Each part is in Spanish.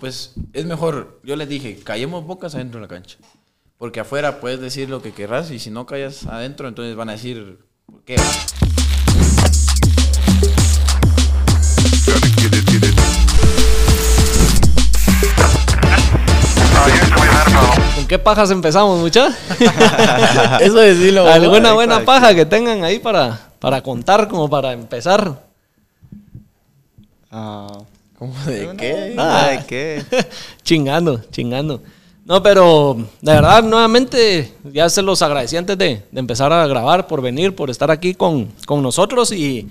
pues es mejor, yo les dije, callemos bocas adentro de la cancha. Porque afuera puedes decir lo que querrás y si no callas adentro, entonces van a decir, ¿por qué? ¿Con qué pajas empezamos, muchachos? Eso decirlo. ¿Alguna buena paja que tengan ahí para, para contar, como para empezar? Ah, ¿Cómo de qué? nada de qué. chingando, chingando. No, pero de verdad, nuevamente, ya se los agradecí antes de, de empezar a grabar, por venir, por estar aquí con, con nosotros y,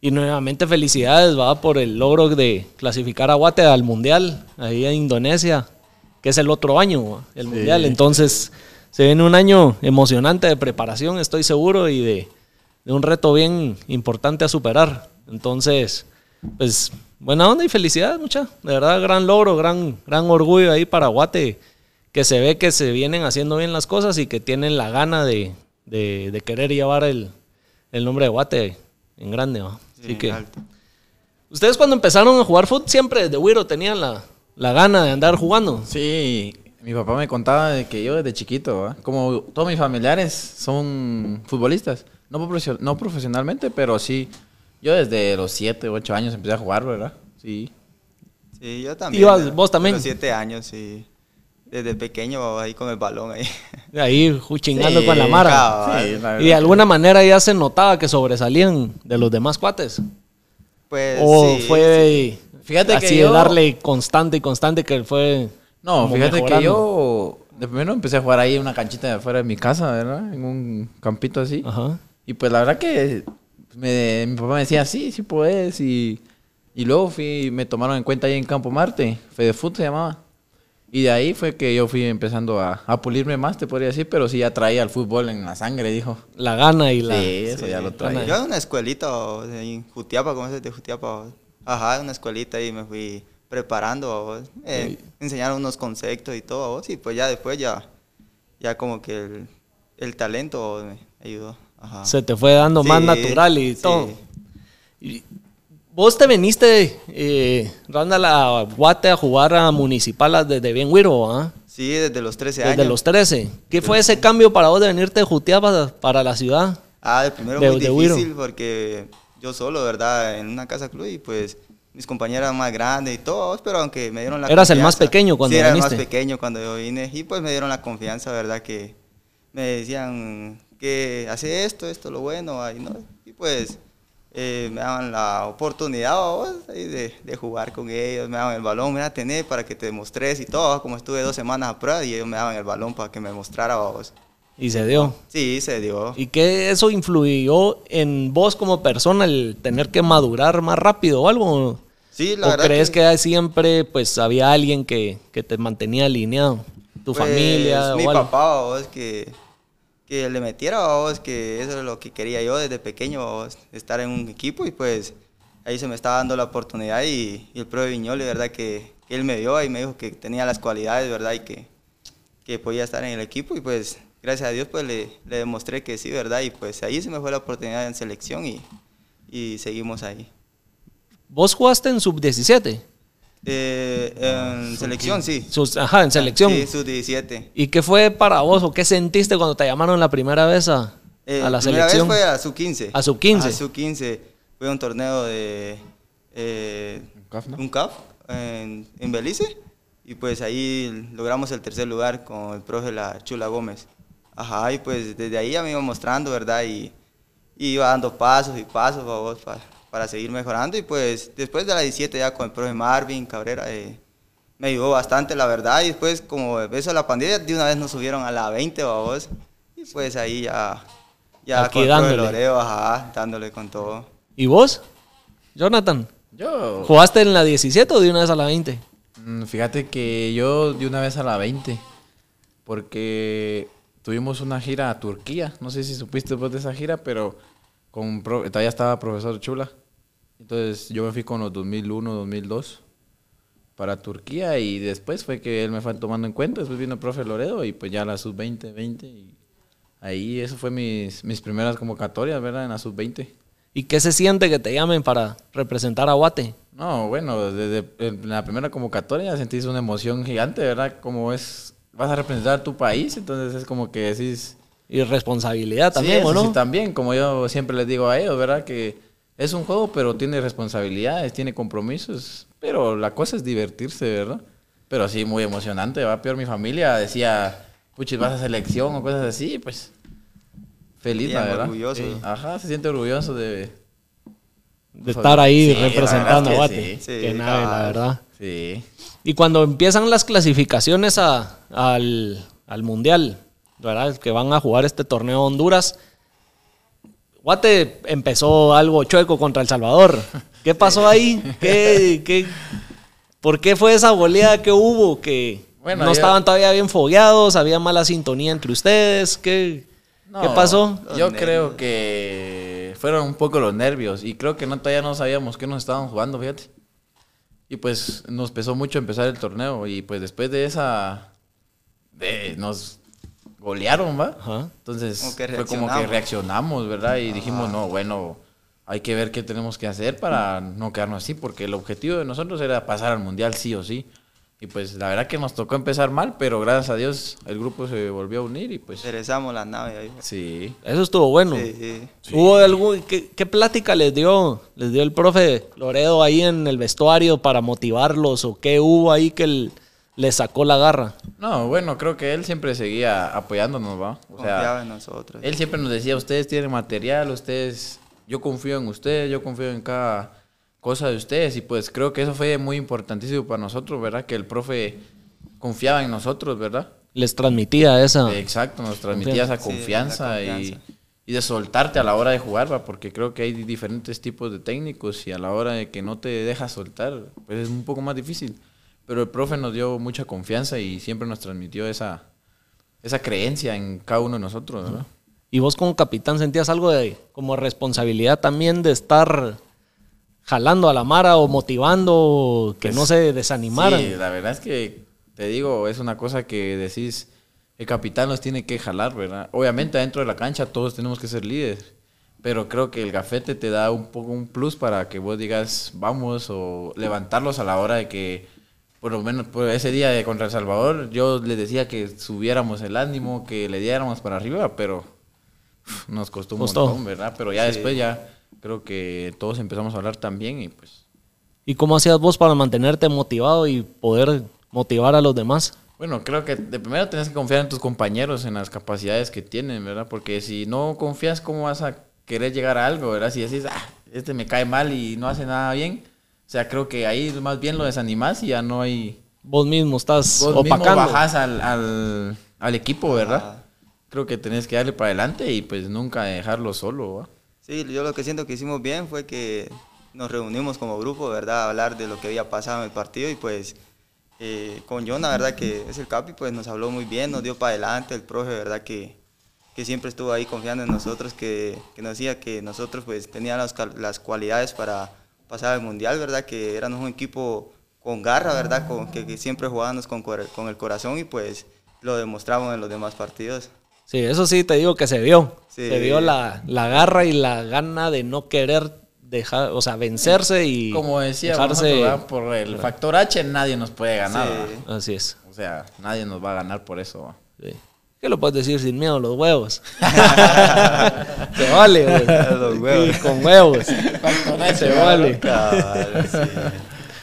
y nuevamente felicidades, va, por el logro de clasificar a Guate al Mundial, ahí en Indonesia, que es el otro año, ¿va? el Mundial. Entonces, se viene un año emocionante de preparación, estoy seguro, y de, de un reto bien importante a superar. Entonces, pues, buena onda y felicidades, mucha. De verdad, gran logro, gran, gran orgullo ahí para Guate, que se ve que se vienen haciendo bien las cosas y que tienen la gana de, de- de querer llevar el, el nombre de Guate en grande, ¿va? Así Sí, que, alto. ustedes cuando empezaron a jugar fútbol, siempre desde Wiro tenían la, la gana de andar jugando. Sí, mi papá me contaba de que yo desde chiquito, ¿va? como todos mis familiares son futbolistas, no, profesio- no profesionalmente, pero sí, yo desde los 7, 8 años empecé a jugar, ¿verdad? Sí. Sí, yo también. Ibas- vos también. De los siete años, sí. Desde pequeño ahí con el balón ahí. Ahí chingando Sí, con la mara. cabal. Sí, la Y de alguna manera ya se notaba que sobresalían de los demás cuates. Pues O sí, fue Fíjate así que de yo- darle constante y constante que fue. No, fíjate que yo de primero empecé a jugar ahí en una canchita de afuera de mi casa, ¿verdad? En un campito así. Ajá. Y pues la verdad que me- mi papá me decía, sí, sí puedes. Y, y luego fui, me tomaron en cuenta ahí en Campo Marte, Fedefoot se llamaba. Y de ahí fue que yo fui empezando a, a pulirme más, te podría decir, pero sí ya traía el fútbol en la sangre, dijo. La gana y la. Sí, eso ya lo traía. Yo en una escuelita o, en Jutiapa, ¿cómo es de Jutiapa? o? Ajá, en una escuelita y me fui preparando. eh, enseñaron unos conceptos y todo. Y pues ya después ya, ya como que el, el talento me ayudó. Ajá. Se te fue dando más Sí, natural y sí. todo. Y vos te veniste, eh, Randall, a Guate a jugar a Municipal desde bien Wiro, ¿ah? Sí, desde los 13 Desde años. los 13. ¿Qué fue ese cambio para vos de venirte de Jutiapa para la ciudad? Ah, de primero De- muy de Wiro. difícil porque yo solo, ¿verdad? En una casa club y pues mis compañeras más grandes y todo, pero aunque me dieron la Eras el más confianza. pequeño cuando sí, era el viniste. más pequeño cuando yo vine y pues me dieron la confianza, ¿verdad? Que me decían que hace esto, esto lo bueno, ahí, ¿no? Y pues eh, me daban la oportunidad ¿vos? de, de jugar con ellos, me daban el balón, mira, tener para que te demostres y todo, como estuve dos semanas a prueba y ellos me daban el balón para que me mostrara vos. Y se dio. Sí, se dio. ¿Y qué eso influyó en vos como persona el tener que madurar más rápido o algo? Sí, la ¿O verdad crees que... siempre pues había alguien que, que te mantenía alineado? ¿Tu Pues, familia Mi o algo? papá, vos, que, que le metiera, vos, que eso es lo que quería yo desde pequeño, vos, estar en un equipo y pues ahí se me estaba dando la oportunidad y, y el profe Viñoli, verdad, que, que él me dio y me dijo que tenía las cualidades, verdad, y que, que podía estar en el equipo y pues gracias a Dios pues le, le demostré que sí, verdad, y pues ahí se me fue la oportunidad en selección y, y seguimos ahí. ¿Vos jugaste en sub-17? Eh, en selección, sí. Sus- Ajá, en selección. Sí, sub-17. ¿Y qué fue para vos o qué sentiste cuando te llamaron la primera vez a, Eh, a la primera selección? vez fue a sub-15. A sub-15. A sub-15. Fue un torneo de... eh, Un CAF, ¿no? un CAF en, en Belice. Y pues ahí logramos el tercer lugar con el profe La Chula Gómez. Ajá, y pues desde ahí ya me iba mostrando, ¿verdad? Y, y iba dando pasos y pasos para, vos, para, para seguir mejorando. Y pues después de la 17 ya con el profe Marvin Cabrera, eh, me ayudó bastante, la verdad. Y después, como eso de la pandemia, de una vez nos subieron a la 20, vos. Y pues ahí ya, ya Aquí con el dándole. Loreo, ajá, dándole con todo. ¿Y vos, Jonathan? Yo, ¿Jugaste en la 17 o de una vez a la 20? Mm, Fíjate que yo de una vez a la 20, porque tuvimos una gira a Turquía, no sé si supiste después de esa gira, pero con pro- todavía estaba profesor Chula. Entonces yo me fui con los 2001, 2002 para Turquía y después fue que él me fue tomando en cuenta, después vino el profe Loredo y pues ya la sub-20, 20 y ahí eso fue mis, mis primeras convocatorias, ¿verdad? En la sub-20. ¿Y qué se siente que te llamen para representar a Guate? No, bueno, desde la primera convocatoria sentís una emoción gigante, ¿verdad? Como es, vas a representar a tu país, entonces es como que decís... Y responsabilidad también, sí, ¿o eso no? sí, también, como yo siempre les digo a ellos, ¿verdad? Que es un juego, pero tiene responsabilidades, tiene compromisos, pero la cosa es divertirse, ¿verdad? Pero sí, muy emocionante, va peor mi familia decía, puchis, vas a selección o cosas así, pues feliz, Bien, verdad. orgulloso. Sí. Ajá, se siente orgulloso de... de estar ahí Sí, representando a que Guate. sí. Sí, Qué nave, la verdad. Sí. Y cuando empiezan las clasificaciones a- al, al Mundial, ¿verdad? Que van a jugar este torneo Honduras. Guate empezó algo chueco contra El Salvador. ¿Qué pasó ahí? ¿Qué, qué- por qué fue esa goleada que hubo? Que Bueno, no yo- estaban todavía bien fogueados, había mala sintonía entre ustedes. ¿Qué, No, ¿qué pasó? Yo creo que fueron un poco los nervios y creo que no todavía no sabíamos qué nos estaban jugando, fíjate. Y pues nos pesó mucho empezar el torneo y pues después de esa de nos golearon, ¿va? Ajá. Entonces Como que fue como que reaccionamos. reaccionamos, ¿verdad? Y dijimos, no, bueno, hay que ver qué tenemos que hacer para no quedarnos así, porque el objetivo de nosotros era pasar al mundial sí o sí. Y pues la verdad que nos tocó empezar mal, pero gracias a Dios el grupo se volvió a unir y pues Regresamos la nave ahí. sí. Eso estuvo bueno. Sí, sí. ¿Hubo algún, qué, qué plática les dio, les dio el profe Loredo ahí en el vestuario para motivarlos o qué hubo ahí que el- les sacó la garra? No, bueno, creo que él siempre seguía apoyándonos, ¿va? O Confiaba sea, en nosotros. él siempre nos decía, ustedes tienen material, ustedes, yo confío en ustedes, yo confío en cada cosa de ustedes y pues creo que eso fue muy importantísimo para nosotros, ¿verdad? Que el profe confiaba en nosotros, ¿verdad? Les transmitía esa... Exacto, nos transmitía esa Sí, confianza, confianza. Y, y de soltarte a la hora de jugar, ¿va? Porque creo que hay diferentes tipos de técnicos y a la hora de que no te dejas soltar, pues es un poco más difícil. Pero el profe nos dio mucha confianza y siempre nos transmitió esa, esa creencia en cada uno de nosotros, ¿verdad? ¿Y vos como capitán sentías algo de como responsabilidad también de estar jalando a la mara o motivando que no se desanimaran? Sí, la verdad es que te digo, es una cosa que decís, el capitán los tiene que jalar, ¿verdad? Obviamente adentro de la cancha todos tenemos que ser líderes, pero creo que el gafete te da un poco un plus para que vos digas vamos o levantarlos a la hora de que, por lo menos por ese día de contra El Salvador, yo les decía que subiéramos el ánimo, que le diéramos para arriba, pero nos costó un Costó. montón, ¿verdad? Pero ya después ya creo que todos empezamos a hablar también y pues ¿Y cómo hacías vos para mantenerte motivado y poder motivar a los demás? Bueno, creo que de primero tienes que confiar en tus compañeros, en las capacidades que tienen, ¿verdad? Porque si no confías, ¿cómo vas a querer llegar a algo, ¿verdad? Si decís, ah, este me cae mal y no hace nada bien, o sea, creo que ahí más bien lo desanimás y ya no hay... Vos mismo estás Vos mismo opacando. bajás al, al, al equipo, ¿verdad? Creo que tenés que darle para adelante y pues nunca dejarlo solo, ¿va? Sí, yo lo que siento que hicimos bien fue que nos reunimos como grupo, ¿verdad? A hablar de lo que había pasado en el partido y pues eh, con John, la verdad que es el capi, pues nos habló muy bien, nos dio para adelante, el profe, ¿verdad? Que, que siempre estuvo ahí confiando en nosotros, que, que nos decía que nosotros pues teníamos las, cal- las cualidades para pasar al Mundial, ¿verdad? Que éramos un equipo con garra, ¿verdad? Con, que, que siempre jugábamos con, con el corazón y pues lo demostramos en los demás partidos. Sí, eso sí te digo que se vio. Sí. Se vio la, la garra y la gana de no querer dejar, o sea, vencerse y Como decía, dejarse. por el factor H nadie nos puede ganar. Así es. O sea, nadie nos va a ganar por eso. Sí. ¿Qué lo puedes decir sin miedo? Los huevos. se vale, güey. Los huevos. Sí, con huevos. se vale. Cabal, sí.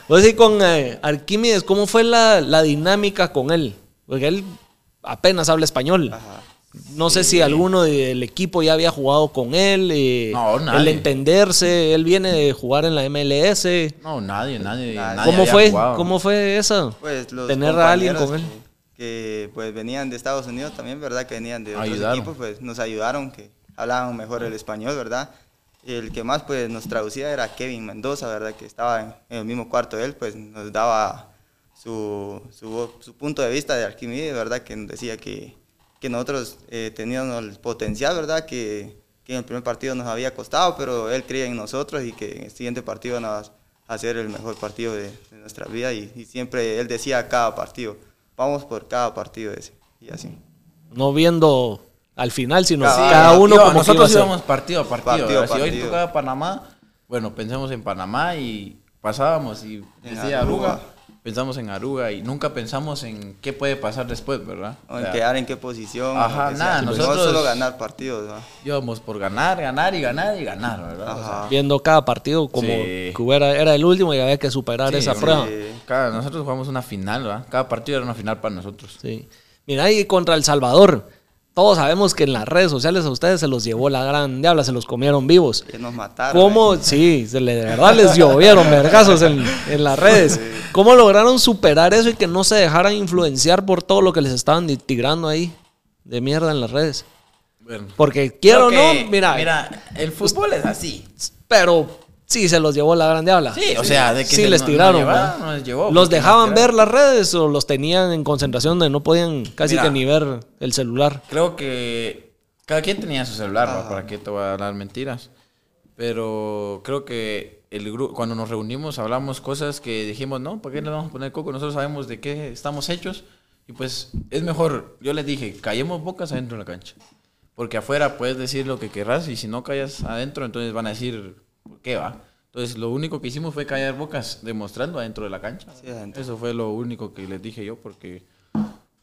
Vos sí, con eh, Arquímedes, ¿cómo fue la, la dinámica con él? Porque él apenas habla español. Ajá. No sé si alguno del equipo ya había jugado con él. eh, No, nadie. El entenderse, él viene de jugar en la MLS. No, nadie, nadie. ¿Cómo fue? jugado. ¿Cómo fue eso? Pues los Tener a alguien con él. Que, que, pues venían de Estados Unidos también, ¿verdad? Que venían de otros Ayudaron. equipos, pues nos ayudaron, que hablaban mejor el español, ¿verdad? El que más pues nos traducía era Kevin Mendoza, ¿verdad? Que estaba en, en el mismo cuarto de él, pues nos daba su, su, su punto de vista de Arquímedes, ¿verdad? Que nos decía que, que nosotros eh, teníamos el potencial, ¿verdad? Que, que en el primer partido nos había costado, pero él creía en nosotros y que en el siguiente partido nos a hacer el mejor partido de, de nuestra vida y, y siempre él decía cada partido, vamos por cada partido ese y así. No viendo al final, sino cada uno como nosotros íbamos partido a partido. Partido a ¿verdad? Si hoy tocaba Panamá, bueno, pensamos en Panamá y pasábamos y decía Aruga. Pensamos en Aruga y nunca pensamos en qué puede pasar después, ¿verdad? O O en sea, quedar en qué posición. Ajá, o que sea. nada, No nosotros- solo ganar partidos, ¿no? íbamos por ganar, ganar y ganar y ganar, ¿verdad? O sea, Ajá. Viendo cada partido como Sí. que hubiera, era el último y había que superar Sí, esa prueba. Sí. cada- nosotros jugamos una final, ¿verdad? Cada partido era una final para nosotros. Sí. Mira, y contra El Salvador, todos sabemos que en las redes sociales a ustedes se los llevó la gran diabla, se los comieron vivos. Que nos mataron. ¿Cómo? ¿eh? Sí, se le, de verdad les llovieron vergazos en, en las redes. ¿Cómo lograron superar eso y que no se dejaran influenciar por todo lo que les estaban tirando ahí de mierda en las redes? Bueno, Porque quiero o no, mira, Mira, el fútbol es así. pero sí se los llevó la gran diabla. Sí, o sea, de que sí se les no- tiraron. no llevaron, ¿va? no les llevó, ¿Los dejaban ver las redes o los tenían en concentración de no podían casi Mira. que ni ver el celular? Creo que cada quien tenía su celular. ¿para qué te voy a hablar mentiras? Pero creo que el grupo, cuando nos reunimos hablamos cosas que dijimos, no, ¿para qué le vamos a poner coco? Nosotros sabemos de qué estamos hechos y pues es mejor, yo les dije, callemos bocas adentro de la cancha. Porque afuera puedes decir lo que querrás y si no callas adentro, entonces van a decir, ¿por qué va? Entonces lo único que hicimos fue callar bocas demostrando adentro de la cancha. Sí. Eso fue lo único que les dije yo porque...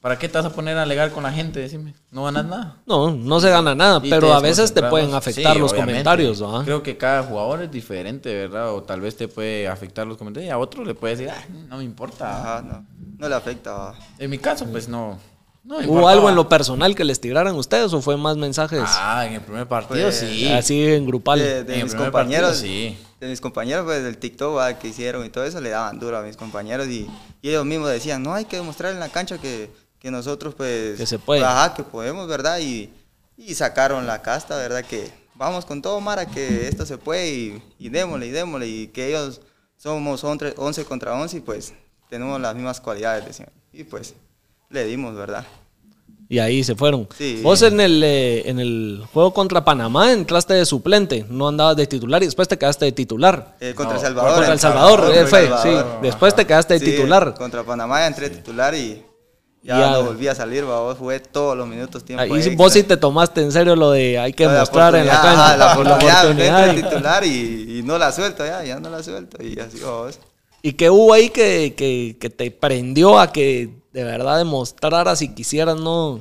¿Para qué te vas a poner a alegar con la gente? Decime, no ganas nada. No, no se gana nada, Y pero a veces te pueden afectar Sí, los obviamente. comentarios, ¿va? Creo que cada jugador es diferente, ¿verdad? O tal vez te puede afectar los comentarios y a otro le puede decir, "Ah, no me importa. Ajá, no. No le afecta. En mi caso, pues no. No ¿Hubo importaba. algo en lo personal que les tiraran ustedes o fue más mensajes Ah, en el primer partido Pues, sí. así en grupal? De, de En el mis compañeros. partido, sí. De mis compañeros, pues del TikTok ¿va? que hicieron y todo eso, le daban duro a mis compañeros y, y ellos mismos decían, no, hay que demostrar en la cancha que, que nosotros, pues. Que se puede. Ajá, que podemos, ¿verdad? Y, y sacaron la casta, ¿verdad? Que vamos con todo, Mara, que esto se puede y, y démosle y démosle y que ellos somos 11 11 contra 11 y pues tenemos las mismas cualidades, decían. Y pues le dimos, ¿verdad? Y ahí se fueron. Sí. Vos en el, eh, en el juego contra Panamá entraste de suplente, no andabas de titular y después te quedaste de titular. Eh, contra No, El Salvador. contra El en Salvador, eh, fue, Salvador. sí. Después te quedaste de Sí, titular. Contra Panamá ya entré titular y ya, Ya. no volví a salir, va, vos jugué todos los minutos tiempo. Ahí sí- extra. vos sí te tomaste en serio lo de hay que mostrar en la oportunidad, cancha. ajá, la oportunidad, oportunidad. entro de titular y, y no la suelto ya, ya no la suelto y así vos. ¿Y qué hubo ahí que, que, que te prendió a que de verdad demostraras si quisieras no,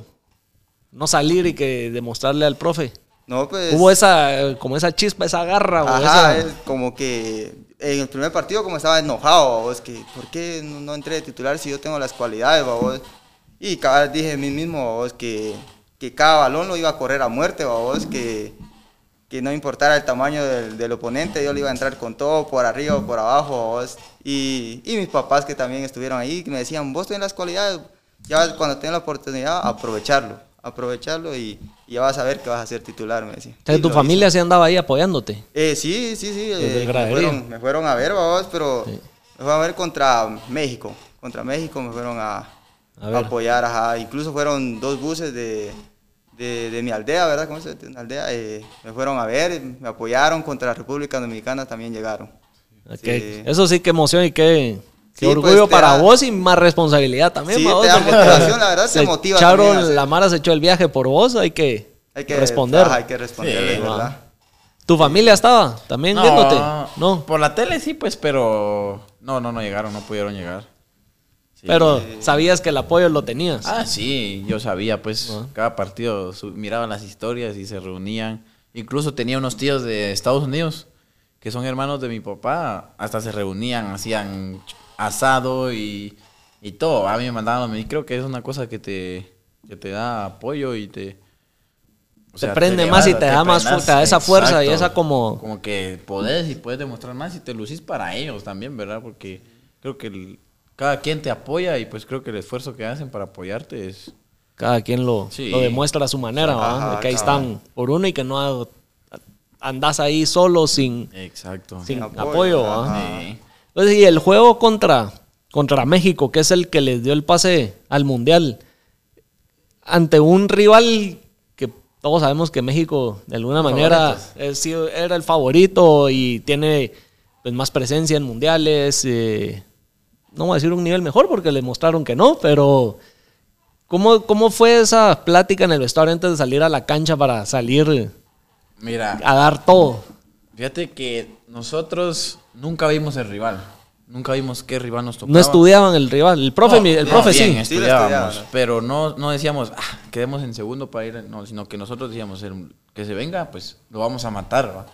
no salir y que demostrarle al profe? No, pues. Hubo esa, como esa chispa, esa garra o Ajá, esa... es como que en el primer partido como estaba enojado, vos, que ¿por qué no, entré de titular si yo tengo las cualidades, vos? Y cada vez dije a mí mismo, vos, que, que cada balón lo iba a correr a muerte, vos, que, que no importara el tamaño del, del oponente, yo le iba a entrar con todo, por arriba o por abajo, vos. Y, y mis papás que también estuvieron ahí, que me decían, vos tenés las cualidades, ya cuando tengas la oportunidad, aprovecharlo, aprovecharlo y, y ya vas a ver que vas a ser titular, me sea, Y tu familia sí andaba ahí apoyándote. eh, sí, sí, sí. Eh, me, fueron, me fueron a ver, vamos, pero Sí. me fueron a ver contra México. Contra México me fueron a, A a ver. apoyar. Ajá. Incluso fueron dos buses de, de, de mi aldea, ¿verdad? ¿Cómo se dice? Aldea. eh, me fueron a ver, me apoyaron. Contra la República Dominicana también llegaron. Ok. Sí. Eso sí, qué emoción y qué, qué Sí, orgullo pues, para da- vos y más responsabilidad también. Sí, para vos, te da motivación, la verdad, te se motiva echaron- también la Mara se echó el viaje por vos, hay que, Hay que responder. hay que responderle, Sí, ¿verdad? ¿Tu familia estaba también viéndote? No, Por la tele sí, pues, pero... No, no, no llegaron, no pudieron llegar. Sí. pero sabías que el apoyo lo tenías. Ah, sí, yo sabía, pues, Ah. cada partido miraban las historias y se reunían. Incluso tenía unos tíos de Estados Unidos, que son hermanos de mi papá, hasta se reunían, hacían asado y, y todo. A mí me mandaban, mí creo que es una cosa que te, que te da apoyo y te... o Te prende más y te da más fu- te da esa fuerza y esa como- Como que podés y puedes demostrar más y te lucís para ellos también, ¿verdad? Porque creo que el- cada quien te apoya y pues creo que el esfuerzo que hacen para apoyarte es... Cada quien lo, Sí. lo demuestra a su manera, de que ahí están por uno y que no andás ahí solo sin, Exacto. sin apoyo, apoyo. Sí. Entonces, y el juego contra, contra México, que es el que les dio el pase al Mundial, ante un rival que todos sabemos que México de alguna manera es- era el favorito y tiene pues, más presencia en mundiales. eh, no voy a decir un nivel mejor porque le mostraron que no, pero ¿Cómo, ¿Cómo fue esa plática en el vestuario antes de salir a la cancha para salir Mira, a dar todo? fíjate que nosotros nunca vimos el rival. Nunca vimos qué rival nos tocaba. No estudiaban el rival. El profe, No, el no, profe bien, sí. Estudiábamos, pero no, no decíamos, ah, quedemos en segundo para ir, no, sino que nosotros decíamos, el que se venga, pues lo vamos a matar, ¿va?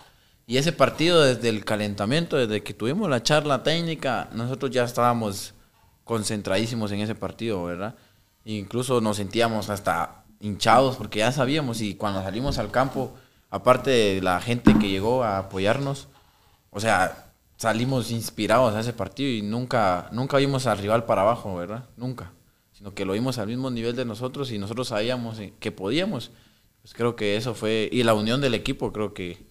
Y ese partido, desde el calentamiento, desde que tuvimos la charla técnica, nosotros ya estábamos concentradísimos en ese partido, ¿verdad? Incluso nos sentíamos hasta hinchados porque ya sabíamos y cuando salimos al campo, aparte de la gente que llegó a apoyarnos, o sea, salimos inspirados a ese partido y nunca, nunca vimos al rival para abajo, ¿verdad? Nunca. Sino que lo vimos al mismo nivel de nosotros y nosotros sabíamos que podíamos. Pues creo que eso fue, y la unión del equipo, creo que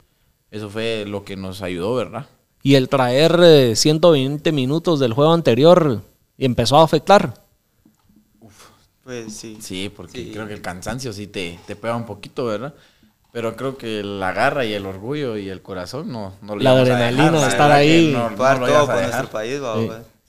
eso fue lo que nos ayudó, ¿verdad? Y el traer eh, 120 minutos del juego anterior empezó a afectar. Pues sí. Sí, porque Sí. creo que el cansancio sí te, te pega un poquito, ¿verdad? Pero creo que la garra y el orgullo y el corazón no, no lo La ibas a adrenalina dejar, de estar ahí. No, lo ibas a dejar. país.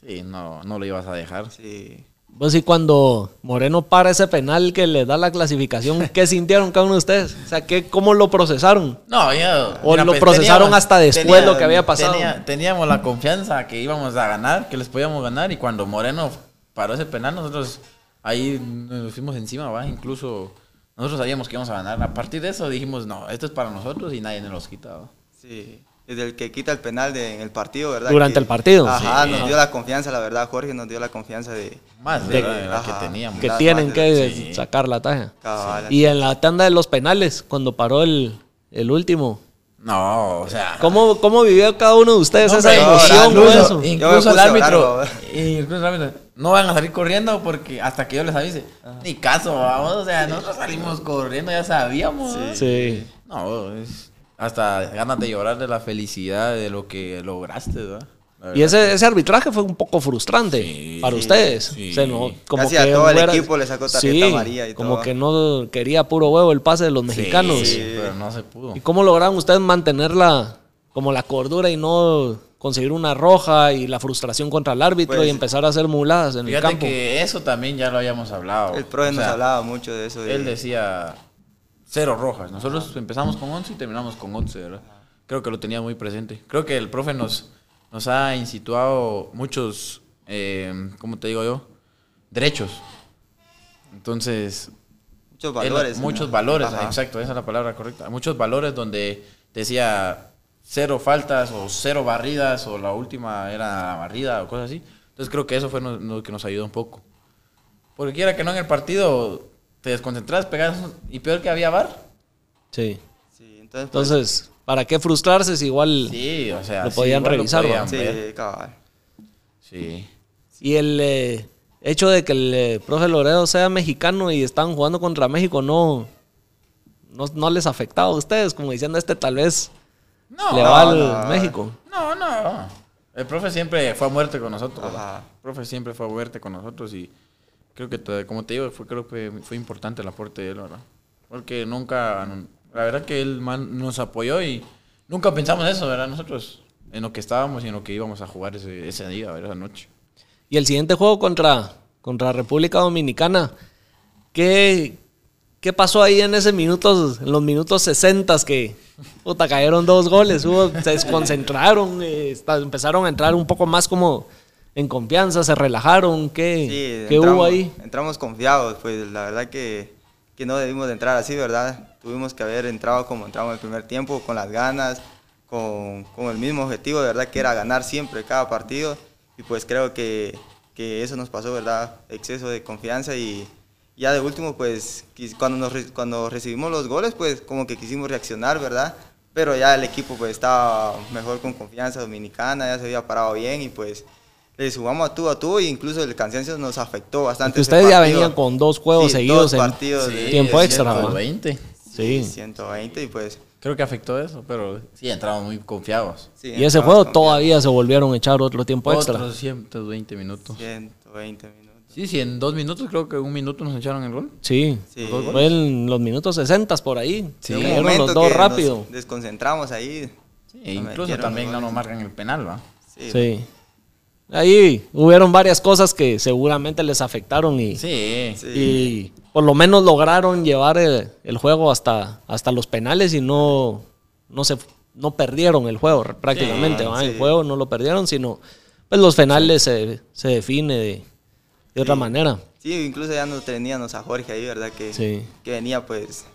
Sí, no, no lo ibas a dejar. Sí. Pues y cuando Moreno para ese penal que le da la clasificación, ¿qué sintieron cada uno de ustedes? O sea, ¿qué, ¿cómo lo procesaron? No, ya. O lo procesaron hasta después lo que había pasado. tenía- teníamos la confianza que íbamos a ganar, que les podíamos ganar. Y cuando Moreno paró ese penal, nosotros ahí nos fuimos encima, ¿va? Incluso nosotros sabíamos que íbamos a ganar. A partir de eso dijimos, no, esto es para nosotros y nadie nos los quita. ¿va? Sí. Desde el que quita el penal de, en el partido, ¿verdad? Durante Que- el partido. Ajá, Sí. nos dio la confianza, la verdad. Jorge nos dio la confianza de. Más de- de la, de la que teníamos. Que tienen que sí. sacar la talla. Cabal, Y en la tanda de los penales, cuando paró el, el último, No, o sea. ¿cómo, ¿cómo vivió cada uno de ustedes No, esa emoción o llorando, eso? Incluso el árbitro, incluso el árbitro, no van a salir corriendo porque hasta que yo les avise, ni caso, vamos, o sea, nosotros salimos corriendo, ya sabíamos. Sí. No, es hasta ganas de llorar de la felicidad de lo que lograste, ¿verdad? Y ese, ese arbitraje fue un poco frustrante Sí, para ustedes. sí. O sea, no, como Casi que a todo el fuera- equipo le sacó tarjeta Sí, amarilla y como todo. que no quería puro huevo el pase de los mexicanos. sí, pero no se pudo. ¿Y cómo lograron ustedes mantener la, como la cordura y no conseguir una roja y la frustración contra el árbitro Pues, y empezar a hacer muladas en el Fíjate campo? que eso también ya lo habíamos hablado. El profe O nos sea, hablaba mucho de eso. De, Él decía cero rojas. Nosotros empezamos con 11 y terminamos con 11, ¿verdad? Creo que lo tenía muy presente. Creo que el profe nos, nos ha instituido muchos, eh, ¿cómo te digo yo? Derechos. Entonces, muchos él- valores. muchos ¿no? valores, Ajá. exacto, esa es la palabra correcta. Muchos valores donde decía cero faltas o cero barridas o la última era la barrida o cosas así. Entonces creo que eso fue no- lo que nos ayudó un poco. Porque quiera que no en el partido te desconcentras, pegas y peor que había bar. Sí. Sí, entonces, pues, Entonces, ¿para qué frustrarse si igual... Sí, o sea, Lo sí, podían igual revisar, podían sí, cabal. Sí. Y el eh, hecho de que el eh, profe Loredo sea mexicano y están jugando contra México no, no, no les afectaba a ustedes, como diciendo este tal vez No, le no, va al no. México. No, no. El profe siempre fue a muerte con nosotros. Ajá. El profe siempre fue a muerte con nosotros y creo que, como te digo, fue, creo que fue importante el aporte de él, ¿verdad? Porque nunca, la verdad que él nos apoyó y nunca pensamos eso, ¿verdad? Nosotros en lo que estábamos y en lo que íbamos a jugar ese, día, ¿verdad? Esa noche. Y el siguiente juego contra, contra República Dominicana, ¿qué, ¿qué pasó ahí en ese minutos, en los minutos 60 que puta, cayeron dos goles? Hubo- se desconcentraron, eh, empezaron a entrar un poco más como en confianza, se relajaron. ¿Qué, Sí, ¿qué entramos, hubo ahí? Entramos confiados, pues la verdad que, que no debimos de entrar así, ¿verdad? Tuvimos que haber entrado como entramos en el primer tiempo, con las ganas, con, con el mismo objetivo, de verdad, que era ganar siempre cada partido. Y pues creo que, que eso nos pasó, ¿verdad? Exceso de confianza y ya de último, pues cuando, nos, cuando recibimos los goles, pues como que quisimos reaccionar, ¿verdad? Pero ya el equipo pues estaba mejor con confianza dominicana, ya se había parado bien y pues le subamos a tú a tú e incluso el cansancio nos afectó bastante. Ustedes ya venían con dos juegos Sí, seguidos dos en partidos de- tiempo extra, ¿verdad? 120. Sí. 120 y pues... Creo que afectó eso, pero sí, entramos muy confiados. sí, Y ese juego confiados. todavía se volvieron a echar otro tiempo extra. Otros 120 minutos. 120 minutos. Sí, sí, en dos minutos creo que un minuto nos echaron el gol. Sí. Sí. Fue en los minutos 60 por ahí. Sí. En un momento los dos que rápido. nos desconcentramos ahí. Sí, e incluso también no nos marcan el penal, ¿va? Sí. Sí. Ahí hubieron varias cosas que seguramente les afectaron y, Sí. Sí. y por lo menos lograron llevar el, el juego hasta, hasta los penales y no, no, se, no perdieron el juego prácticamente. El sí. juego no lo perdieron, sino pues los penales se, se define de, de otra manera. Sí, incluso ya no teníamos a Jorge ahí, ¿verdad? Que, Sí. que venía pues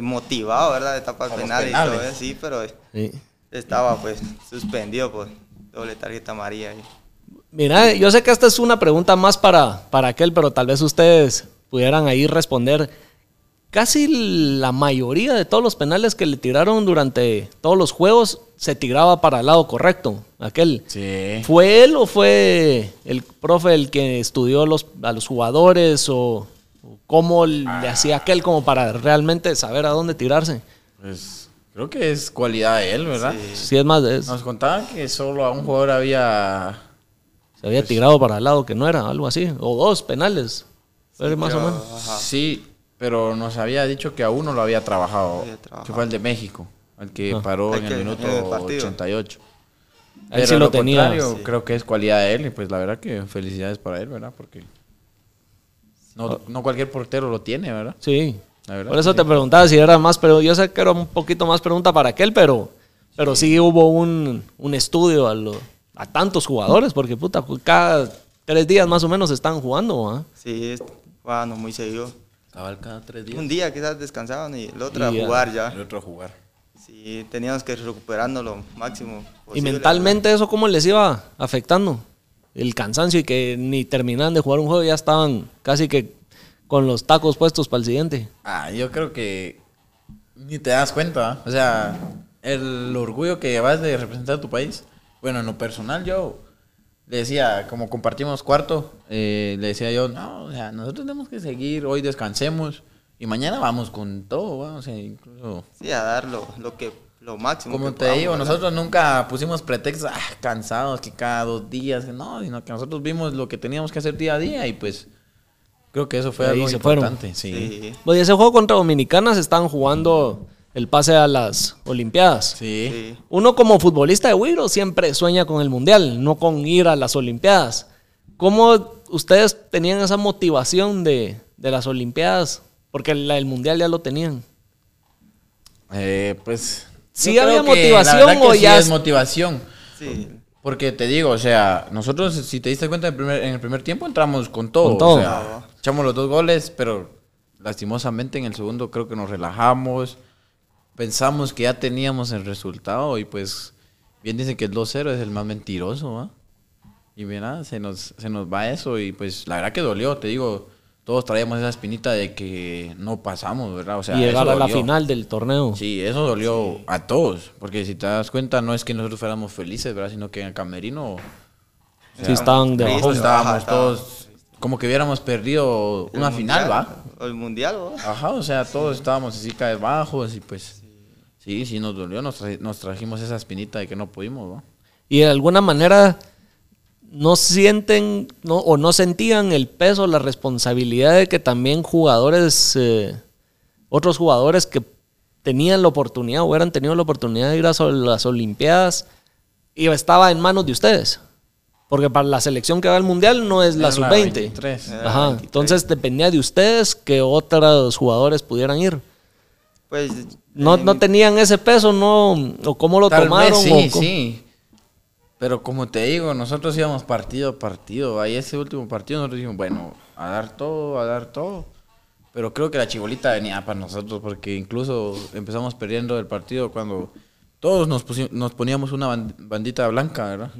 motivado, ¿verdad? De tapas penales, y todo sí, pero Sí. estaba pues suspendido por doble tarjeta amarilla. ahí. Mira, yo sé que esta es una pregunta más para, para aquel, pero tal vez ustedes pudieran ahí responder. Casi la mayoría de todos los penales que le tiraron durante todos los juegos se tiraba para el lado correcto. Aquel. Sí. ¿Fue él o fue el profe el que estudió los, a los jugadores o, o cómo le hacía aquel como para realmente saber a dónde tirarse? Pues creo que es cualidad de él, ¿verdad? Si es más de eso. Nos contaban que solo a un jugador había. Se había tirado para el lado que no era, algo así. O dos penales. Más o menos. ajá. Sí, pero nos había dicho que a uno lo había trabajado. Había trabajado. Que fue el de México, el que Ah. paró El en que- el minuto el partido. 88. Él Pero sí lo lo tenía. Sí. creo que es cualidad de él y pues la verdad que felicidades para él, ¿verdad? Porque no, no cualquier portero lo tiene, ¿verdad? Sí. La verdad Por eso te preguntaba si era más, pero yo sé que era un poquito más pregunta para aquel, pero, pero sí. hubo un, un estudio a, lo- a tantos jugadores, porque puta, cada tres días más o menos están jugando, ¿va? Sí, es- jugábamos muy seguido. Cabal cada tres días. Un día quizás descansaban y el otro Y a ya. jugar El ya. otro a jugar. Sí, teníamos que recuperarnos lo máximo Y mentalmente eso cómo les iba afectando. El cansancio y que ni terminaban de jugar un juego ya estaban casi que con los tacos puestos para el siguiente. Ah, yo creo que ni te das cuenta. ¿ah? O sea, el orgullo que llevas de representar a tu país. Bueno, en lo personal yo le decía, como compartimos cuarto, eh, le decía yo, no, o sea, nosotros tenemos que seguir, hoy descansemos y mañana vamos con todo, ¿va? o sea, incluso... Sí, a dar lo, lo que lo máximo. Como que te podamos, digo, ¿verdad? nosotros nunca pusimos pretextos, ah, cansados, que cada dos días, no, sino que nosotros vimos lo que teníamos que hacer día a día y pues creo que eso fue Ahí algo se fueron. importante. Sí. Sí, Pues ese juego contra Dominicana se estaban jugando el pase a las Olimpiadas. Sí. sí. Uno como futbolista de Wiro siempre sueña con el Mundial, no con ir a las Olimpiadas. ¿Cómo ustedes tenían esa motivación de, de las Olimpiadas? Porque la, el Mundial ya lo tenían. Eh, pues. ¿Sí yo había creo que motivación la verdad que o sí ya es es- motivación? Sí, Porque te digo, o sea, nosotros, si te diste cuenta, en el primer, en el primer tiempo entramos con todo. Con todo. O sea, echamos los dos goles, pero lastimosamente en el segundo creo que nos relajamos. Pensamos que ya teníamos el resultado y pues bien dicen que el 2-0 es el más mentiroso, ¿va? Y mira, se nos, se nos va eso y pues la verdad que dolió, te digo, todos traíamos esa espinita de que no pasamos, ¿verdad? O sea, y llegar a la final del torneo. Sí, eso dolió a todos, porque si te das cuenta no es que nosotros fuéramos felices, ¿verdad? Sino que en el camerino... o Sí, estaban de pues, estábamos Ajá, estaba- todos como que hubiéramos perdido el una mundial, final, ¿va? O el mundial, ¿va? Ajá, o sea, todos estábamos así bajos y pues... Sí, sí, nos dolió, nos, tra- nos trajimos esa espinita de que no pudimos, ¿va? Y de alguna manera no sienten no, o no sentían el peso, la responsabilidad de que también jugadores, eh, otros jugadores que tenían la oportunidad o hubieran tenido la oportunidad de ir a las Olimpiadas, y estaba en manos de ustedes. Porque para la selección que va al Mundial no es la Era la sub-20. 23. Era la Ajá. 23. Entonces dependía de ustedes que otros jugadores pudieran ir. Pues. No, no tenían ese peso, no, o cómo lo Tal tomaron. vez sí, o sí. Pero como te digo, nosotros íbamos partido a partido. Ahí ese último partido nosotros dijimos, bueno, a dar todo, a dar todo. Pero creo que la chibolita venía para nosotros porque incluso empezamos perdiendo el partido cuando todos nos, nos poníamos una ban- bandita blanca, ¿verdad?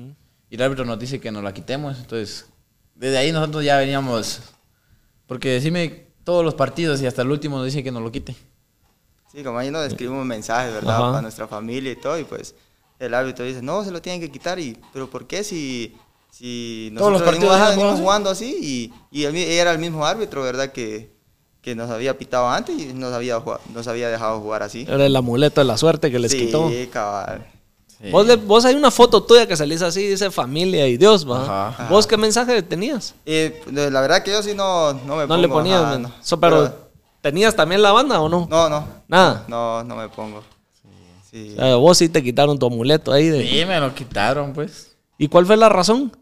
Y el árbitro nos dice que nos la quitemos. Entonces, desde ahí nosotros ya veníamos... Porque decime todos los partidos y hasta el último nos dice que nos lo quite. Sí, como ahí nos escribimos mensajes, ¿verdad? Ajá. Para nuestra familia y todo, y pues el árbitro dice, no, se lo tienen que quitar, y pero ¿por qué si, si Todos los nosotros partidos venimos, venimos jugando así? Y, y mi- era el mismo árbitro, ¿verdad? Que, que nos había pitado antes y nos había, jugado- nos había dejado jugar así. Era el amuleto de la suerte que les sí, quitó. cabal. Sí. Vos, le- vos hay una foto tuya que salís así, dice familia y Dios, ¿va? Ajá. ¿Vos qué mensaje tenías? Eh, la verdad que yo sí no, no me No le pongo, ponías, ajá, men. no. So, pero, ¿tenías también la banda o no? No, no. Nada. No, no me pongo. Sí. O sea, vos sí te quitaron tu amuleto ahí. De... Sí, me lo quitaron, pues. ¿Y cuál fue la razón?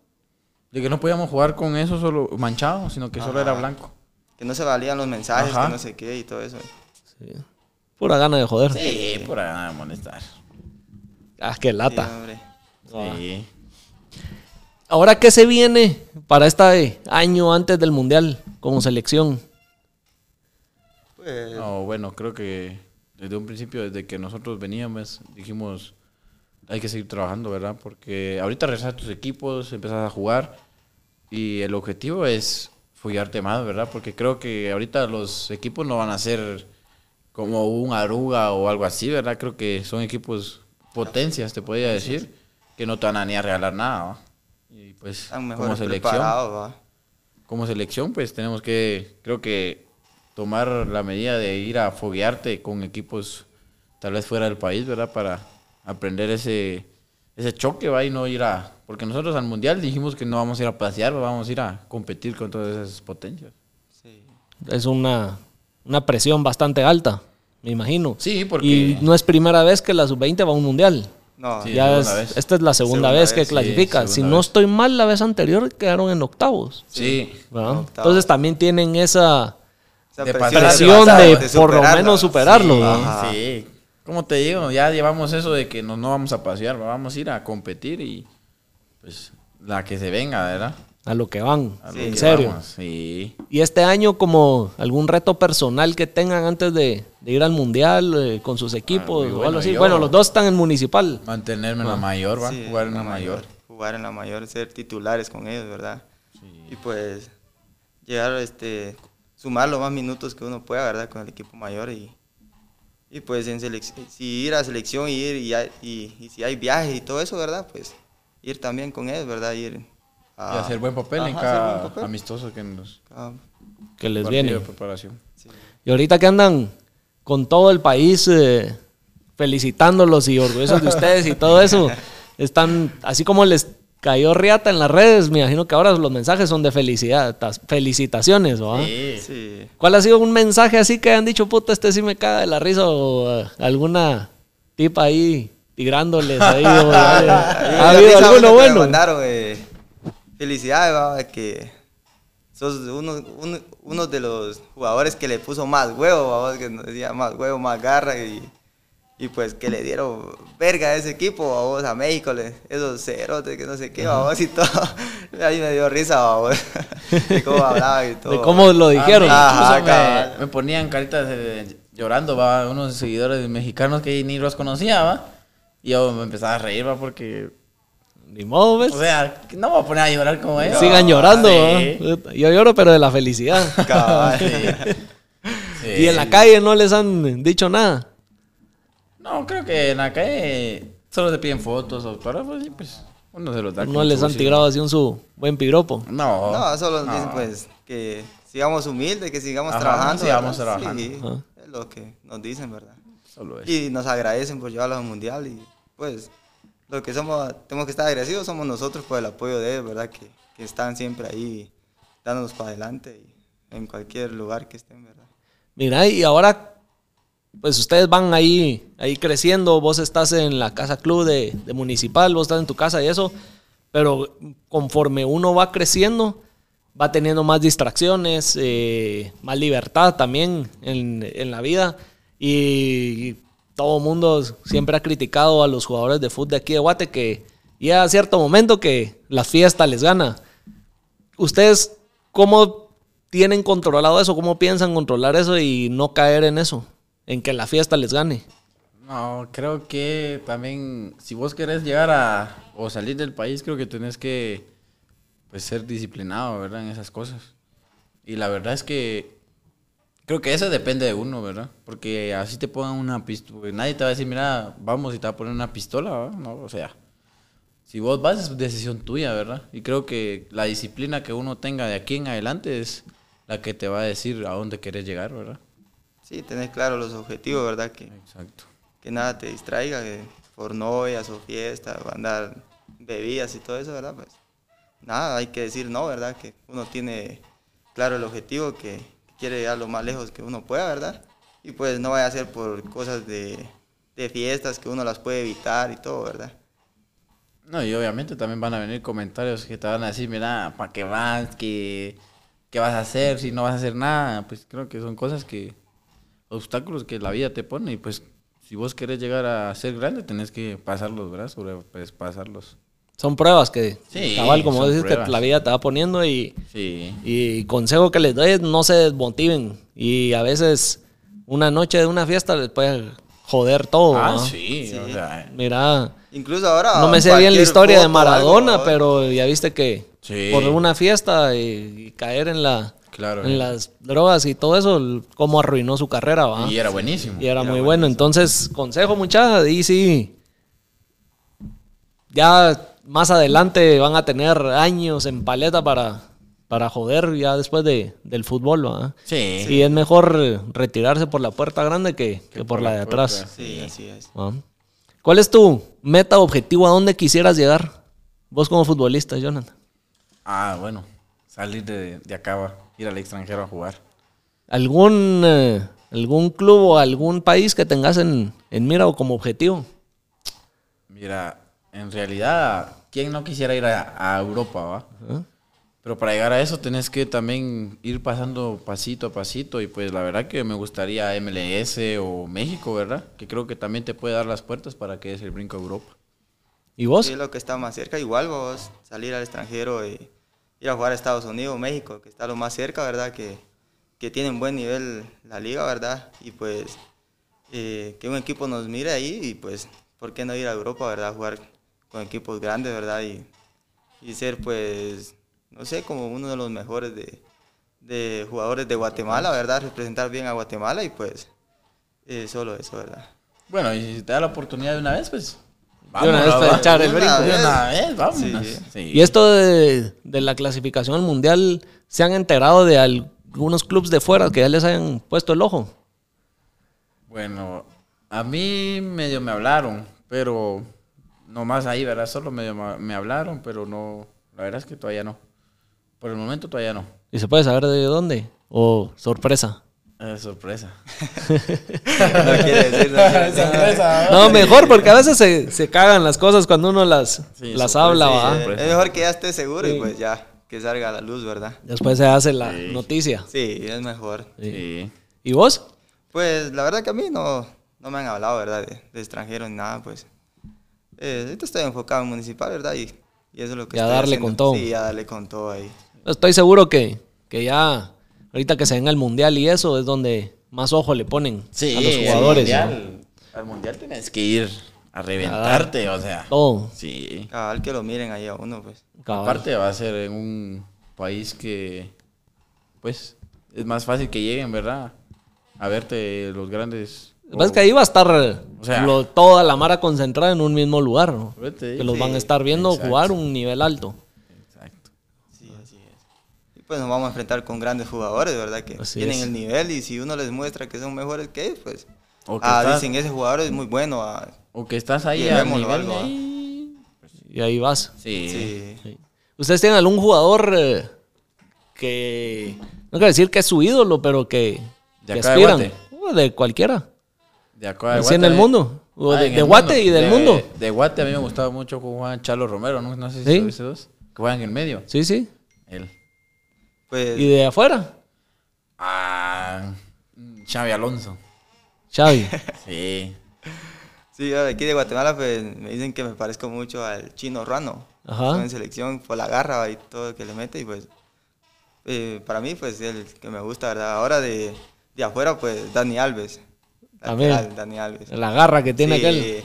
De que no podíamos jugar con eso solo manchado, sino que solo era Ajá. blanco. Que no se valían los mensajes, Ajá. que no sé qué y todo eso. Sí. Pura gana de joder. Sí, por ahí de molestar. Ah, qué Sí, lata. hombre. Sí. Ahora, ¿qué se viene para este año antes del Mundial como selección? Pues, No, bueno, creo que desde un principio, desde que nosotros veníamos, dijimos, hay que seguir trabajando, ¿verdad? Porque ahorita regresas a tus equipos, empezás a jugar y el objetivo es follarte más, ¿verdad? Porque creo que ahorita los equipos no van a ser como un Aruga o algo así, ¿verdad? Creo que son equipos potencias, te podría decir, que no te van a ni a regalar nada, ¿va? Y pues como selección como selección, pues tenemos que, creo que, tomar la medida de ir a foguearte con equipos tal vez fuera del país, ¿verdad? Para aprender ese, ese choque, ¿va? Y no ir a... Porque nosotros al Mundial dijimos que no vamos a ir a pasear, ¿va? vamos a ir a competir con todas esas potencias. Sí. Es una, una presión bastante alta, me imagino. Sí, porque... Y no es primera vez que la sub-20 va a un mundial. No, Sí, ya segunda es- vez. esta es la segunda, Segunda vez que vez, clasifica. si no vez. estoy mal, la vez anterior quedaron en octavos. Sí, ¿verdad? En octavos. Entonces también tienen esa esa de presión, de, de por lo menos superarlo. Sí, sí. Como te digo, ya llevamos eso de que no, no vamos a pasear, ¿va? vamos a ir a competir y pues la que se venga, ¿verdad? A lo que van, A lo Sí, en que serio. vamos, Sí. Y este año, como algún reto personal que tengan antes de, de ir al mundial eh, con sus equipos muy o bueno, algo así. yo- Bueno, los dos están en municipal. Mantenerme en la mayor, ¿va? Sí, Jugar en la mayor. Jugar en la mayor, ser titulares con ellos, ¿verdad? Y pues llegar, este, sumar los más minutos que uno pueda, ¿verdad? Con el equipo mayor y, y pues en selección, si ir a selección y ir y, y, y si hay viajes y todo eso, ¿verdad? Pues ir también con ellos, ¿verdad? Ir Y hacer buen papel en Ajá, hacer cada papel. amistoso que nos Ah, Que les viene. de preparación. sí. Y ahorita que andan con todo el país eh, felicitándolos y orgullosos de ustedes y todo eso, están así como les cayó riata en las redes, me imagino que ahora los mensajes son de felicidad, felicitaciones, ¿va? Sí. Sí. ¿Cuál ha sido un mensaje así que han dicho, puta, este sí me caga de la risa o eh, alguna tipa ahí tirándoles ahí? o, eh, ¿Ha habido alguno me bueno? mandaron, eh, felicidades, va, que sos uno, uno, uno de los jugadores que le puso más huevo, va, que nos decía más huevo, más garra y, y pues que le dieron verga a ese equipo, a vos, a México, le- esos cerotes que no sé qué, vamos y todo. Ahí me dio risa, vamos, de cómo hablaba y todo. De cómo lo dijeron. A mí Ajá, me, me ponían caritas eh, llorando, va, unos seguidores mexicanos que ni los conocía, va. Y yo me empezaba a reír, va, porque, Ni modo, ¿ves? o sea, no me voy a poner a llorar como ellos. Sigan llorando. Sí. ¿va? Yo lloro, pero de la felicidad. Cabal. Sí. Y en la calle no les han dicho nada. No, creo que en la calle solo te piden fotos o autógrafos y pues uno se los da. No les han tirado así un su buen piropo. No. No, solo nos no. dicen pues que sigamos humildes, que sigamos Ajá, trabajando. sigamos ¿verdad? trabajando. Sí, es lo que nos dicen, ¿verdad? Solo eso. Y nos agradecen por llevarlos al mundial y pues lo que somos, tenemos que estar agradecidos somos nosotros por el apoyo de ellos, ¿verdad? Que, que están siempre ahí dándonos para adelante y en cualquier lugar que estén, ¿verdad? Mira, y ahora, pues ustedes van ahí, ahí creciendo, vos estás en la casa club de, municipal, vos estás en tu casa y eso, pero conforme uno va creciendo, va teniendo más distracciones, eh, más libertad también en, en la vida y todo mundo siempre ha criticado a los jugadores de fútbol de aquí de Guate que llega a cierto momento que la fiesta les gana. ¿Ustedes cómo tienen controlado eso? ¿Cómo piensan controlar eso y no caer en eso? En que la fiesta les gane. No, creo que también si vos querés llegar a o salir del país, creo que tenés que pues ser disciplinado, ¿verdad? En esas cosas. Y la verdad es que creo que eso depende de uno, ¿verdad? Porque así te pongan una pistola, nadie te va a decir, mira, vamos y te va a poner una pistola, ¿verdad? No, o sea, si vos vas es decisión tuya, ¿verdad? Y creo que la disciplina que uno tenga de aquí en adelante es la que te va a decir a dónde querés llegar, ¿verdad? Sí, tener claro los objetivos, ¿verdad? Que, Exacto. que nada te distraiga, que por novias o fiestas, andar bebidas y todo eso, ¿verdad? Pues nada, hay que decir no, ¿verdad? Que uno tiene claro el objetivo, que, que quiere llegar lo más lejos que uno pueda, ¿verdad? Y pues no vaya a ser por cosas de, de fiestas que uno las puede evitar y todo, ¿verdad? No, y obviamente también van a venir comentarios que te van a decir, mira, ¿para qué vas? ¿Qué, ¿Qué vas a hacer si no vas a hacer nada? Pues creo que son cosas que, obstáculos que la vida te pone y pues si vos querés llegar a ser grande tenés que pasarlos, ¿verdad? Sobre, pues pasarlos. Son pruebas que, Sí, cabal, como dices, pruebas. que la vida te va poniendo y, Sí. y consejo que les doy es no se desmotiven. Y a veces una noche de una fiesta les puede joder todo. Ah, ¿no? sí, o sea, Mira, Incluso ahora. no me sé bien la historia de algo, Maradona, ¿no? pero ya viste que Sí. por una fiesta y, y caer en la Claro. en las drogas y todo eso, cómo arruinó su carrera, ¿va? y era buenísimo. Y era muy bueno. Entonces, consejo, muchachos, y sí. Ya más adelante van a tener años en paleta para, para joder ya después de, del fútbol, ¿va? Sí. Y es mejor eh, retirarse por la puerta grande que, que por, la de atrás. Sí, así es. ¿va? ¿Cuál es tu meta, objetivo? ¿A dónde quisieras llegar? Vos como futbolista, Jonathan. Ah, bueno. Salir de, de acá, va, ir al extranjero a jugar. ¿Algún, eh, algún club o algún país que tengas en, en mira o como objetivo? Mira, en realidad, ¿quién no quisiera ir a, a Europa, va? Pero para llegar a eso tenés que también ir pasando pasito a pasito y pues la verdad que me gustaría MLS o México, ¿verdad? Que creo que también te puede dar las puertas para que des el brinco a Europa. ¿Y vos? Sí, lo que está más cerca, igual vos salir al extranjero y ir a jugar a Estados Unidos, México, que está lo más cerca, ¿verdad? Que, que tienen buen nivel la liga, ¿verdad? Y pues eh, que un equipo nos mire ahí y pues, ¿por qué no ir a Europa, ¿verdad? Jugar con equipos grandes, ¿verdad? Y, y ser pues, no sé, como uno de los mejores de, de jugadores de Guatemala, ¿verdad? Representar bien a Guatemala y pues eh, solo eso, ¿verdad? Bueno, y si te da la oportunidad de una vez, pues... De una vez para echar el brinco. una De vez. una vez, vámonos. Sí. Sí. Y esto de, de la clasificación al mundial, ¿se han enterado de algunos clubes de fuera que ya les hayan puesto el ojo? Bueno, a mí medio me hablaron, pero no más ahí, ¿verdad? Solo medio me hablaron, pero no, la verdad es que todavía no. Por el momento todavía no. ¿Y se puede saber de dónde? ¿O sorpresa? Es sorpresa. No quiere decir, no quiere decir. sorpresa. No, mejor, porque a veces se, se cagan las cosas cuando uno las, Sí, las sorpresa, habla, sí, ¿va? Es mejor que ya esté seguro Sí. y pues ya, que salga a la luz, ¿verdad? Después se hace la Sí. noticia. Sí, es mejor. Sí. ¿Y vos? Pues la verdad que a mí no, no me han hablado, ¿verdad? De, de extranjeros ni nada, pues. Eh, ahorita estoy enfocado en municipal, ¿verdad? Y, y eso es lo que Y a estoy darle haciendo. con todo. Sí, a darle con todo ahí. Estoy seguro que, que ya, ahorita que se venga el mundial y eso, es donde más ojo le ponen Sí, a los jugadores. Al ¿no? mundial, al mundial tienes que ir a reventarte, o sea. Todo. Sí. Cabal que lo miren ahí a uno, pues. cabal. Aparte va a ser en un país que, pues, es más fácil que lleguen, ¿verdad? A verte los grandes. Lo es que ahí va a estar O sea- lo- toda la mara concentrada en un mismo lugar, ¿no? Que los van a estar viendo exacto. jugar un nivel alto. Exacto. Sí, así es. Y pues nos vamos a enfrentar con grandes jugadores, ¿verdad? Que Así tienen es. el nivel y si uno les muestra que son mejores que ellos, pues. O que Ah, estás- dicen, ese jugador es muy bueno. ah, O que estás ahí nivel algo, ¿ah? ahí. Y ahí vas. Sí. sí. Sí. ¿Ustedes tienen algún jugador eh, que, no quiero decir que es su ídolo, pero que, ¿De que acá de? Guate? Uh, de cualquiera. De acá de Así en el Guate- mundo. O Ah, de, Guate mundo. y del De- mundo. De Guate a mí me gustaba mucho cómo jugaban Chalo Romero, no, no sé si ¿Sí? lo viste dos. Que juegan en el medio. Sí, sí. Él. Pues. ¿Y de afuera? Ah, Xavi Alonso. Xavi. Sí. Sí, ahora aquí de Guatemala pues me dicen que me parezco mucho al chino Ruano. Ajá. En selección por la garra y todo que le mete y pues eh, para mí pues el que me gusta, ¿verdad? Ahora de, de afuera pues Dani Alves. También. Dani Alves. La garra que tiene Sí, aquel.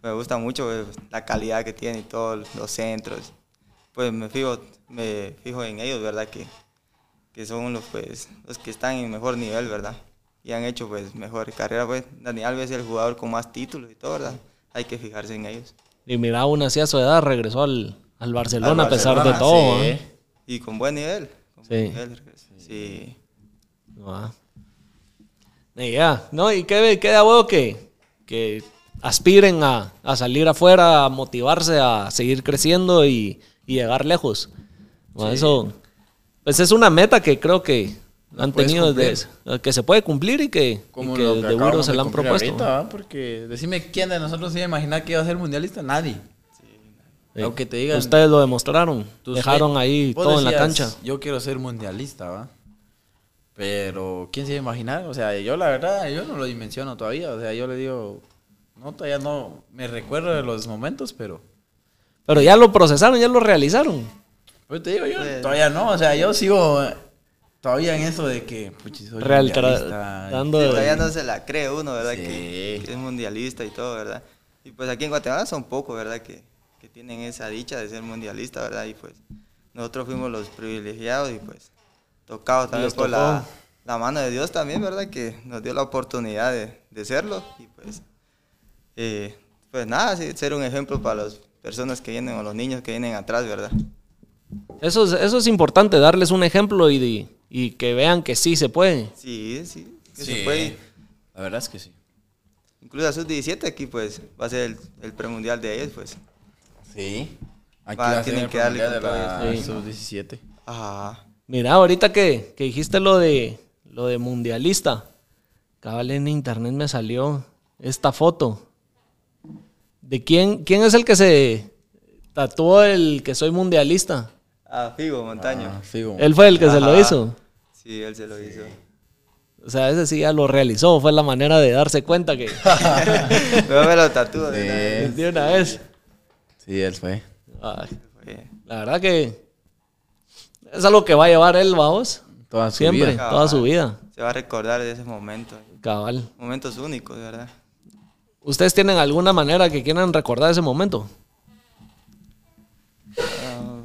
Me gusta mucho pues, la calidad que tiene y todos los centros. Pues me fijo, me fijo en ellos, ¿verdad? Que, que son los pues los que están en mejor nivel, ¿verdad? Y han hecho pues mejor carrera, pues Dani Alves es el jugador con más títulos y todo, ¿verdad? Hay que fijarse en ellos. Y mira, aún así a su edad regresó al, al Barcelona Al a pesar de Barcelona, todo. sí. ¿eh? Y con buen nivel. con Sí. buen nivel, sí. Ah. Y ya, ¿no? Y qué, qué da huevo que, que aspiren a, a salir afuera, a motivarse, a seguir creciendo y, y llegar lejos. ¿no? Eso, pues es una meta que creo que han tenido desde, que se puede cumplir y que, y Como que lo de que seguro acabamos se de la han propuesto. ahorita. Porque decime quién de nosotros se iba a imaginar que iba a ser mundialista. Nadie. Sí. Aunque te digan. Ustedes lo demostraron. Dejaron ahí todo en la decías, cancha. Yo quiero ser mundialista, ¿va? Pero, ¿quién se iba a imaginar? O sea, yo la verdad, yo no lo dimensiono todavía. O sea, yo le digo, no, todavía no me recuerdo de los momentos, pero. Pero ya lo procesaron, ya lo realizaron. Pues te digo, yo Pues- todavía no. O sea, yo sigo todavía en eso de que, puchi, soy Real, tra- mundialista. dando- Sí, de- todavía no se la cree uno, ¿verdad? Sí. Que, que es mundialista y todo, ¿verdad? Y pues aquí en Guatemala son pocos, ¿verdad? Que, que tienen esa dicha de ser mundialista, ¿verdad? Y pues nosotros fuimos los privilegiados y pues tocados también por la, la mano de Dios también, ¿verdad? Que nos dio la oportunidad de, de serlo y pues, eh, pues nada, sí, ser un ejemplo para las personas que vienen o los niños que vienen atrás, ¿verdad? Eso es, eso es importante, darles un ejemplo y, y que vean que sí se puede. Sí, sí, que Sí, se puede. La verdad es que sí. Incluso a sus 17 aquí pues va a ser el, el premundial de ellos, pues. Sí. Aquí Va, va a ser tienen el que darle de la eso. sub-17. Ajá. Mira, ahorita que, que dijiste lo de, lo de mundialista, cabal en internet me salió esta foto. ¿De quién, quién es el que se tatuó el que soy mundialista? Ah, Figo Montaño. Ah, figo. Él fue el que se lo hizo. Sí, él se lo hizo. O sea, ese sí ya lo realizó, fue la manera de darse cuenta que Luego me lo tatúo de una vez. Sí. de una vez. Sí, él fue. Ay, la verdad que es algo que va a llevar él, vamos, Toda su siempre, vida. toda su vida. Se va a recordar de ese momento. Cabal. Momentos únicos, de ¿verdad? ¿Ustedes tienen alguna manera que quieran recordar ese momento? Ah,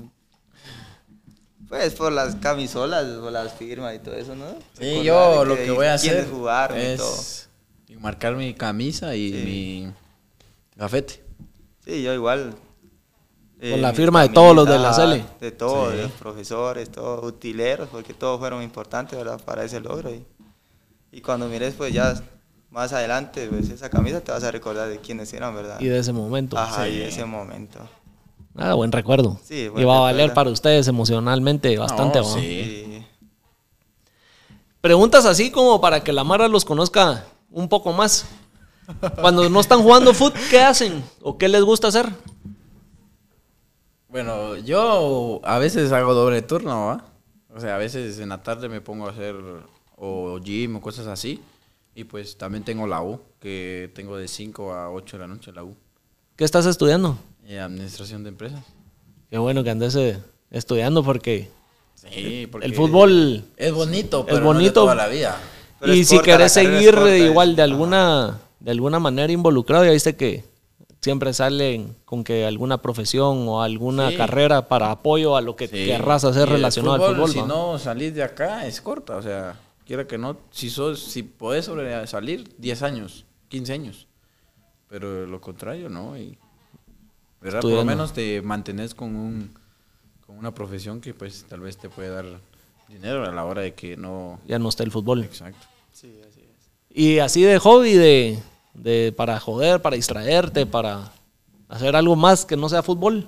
pues por las camisolas, por las firmas y todo eso, ¿no? Sí, Recordar yo lo que voy a hacer y todo. es marcar mi camisa y Sí. mi gafete. Sí, yo igual. eh, Con la mi firma de todos los de la Cele. De todos, Sí. de los profesores, todos utileros, porque todos fueron importantes, ¿verdad? Para ese logro. Y, y cuando mires, pues ya más adelante, pues esa camisa te vas a recordar de quiénes eran, ¿verdad? Y de ese momento. Ajá, y de ese momento. Ah, buen recuerdo. Sí, buen y va a valer para ustedes emocionalmente bastante. No, sí. Preguntas así como para que la Mara los conozca un poco más. Cuando no están jugando fútbol, ¿qué hacen? ¿O qué les gusta hacer? Bueno, yo a veces hago doble turno, ¿va? O sea, a veces en la tarde me pongo a hacer o gym o cosas así. Y pues también tengo la U, que tengo de 5 a 8 de la noche la U. ¿Qué estás estudiando? Y administración de empresas. Qué bueno que andes eh, estudiando porque Sí, porque el fútbol es bonito, es pero no de bonito. toda la vida. Pero y es si querés es seguir corta, eh, es- igual de ajá. alguna de alguna manera involucrado, ya viste que siempre salen con que alguna profesión o alguna Sí. carrera para apoyo a lo que Sí. querrás hacer Y el relacionado al fútbol. Si ¿va? no salís de acá, es corta. O sea, quiera que no, si sos, si podés sobresalir 10 años, 15 años. Pero lo contrario, no. Y, ¿verdad? Por lo menos te mantenés con, un, con una profesión que pues tal vez te puede dar dinero a la hora de que no... Ya no está el fútbol. Exacto. sí, así es. Y así de hobby, de, de para joder, para distraerte, para hacer algo más que no sea fútbol.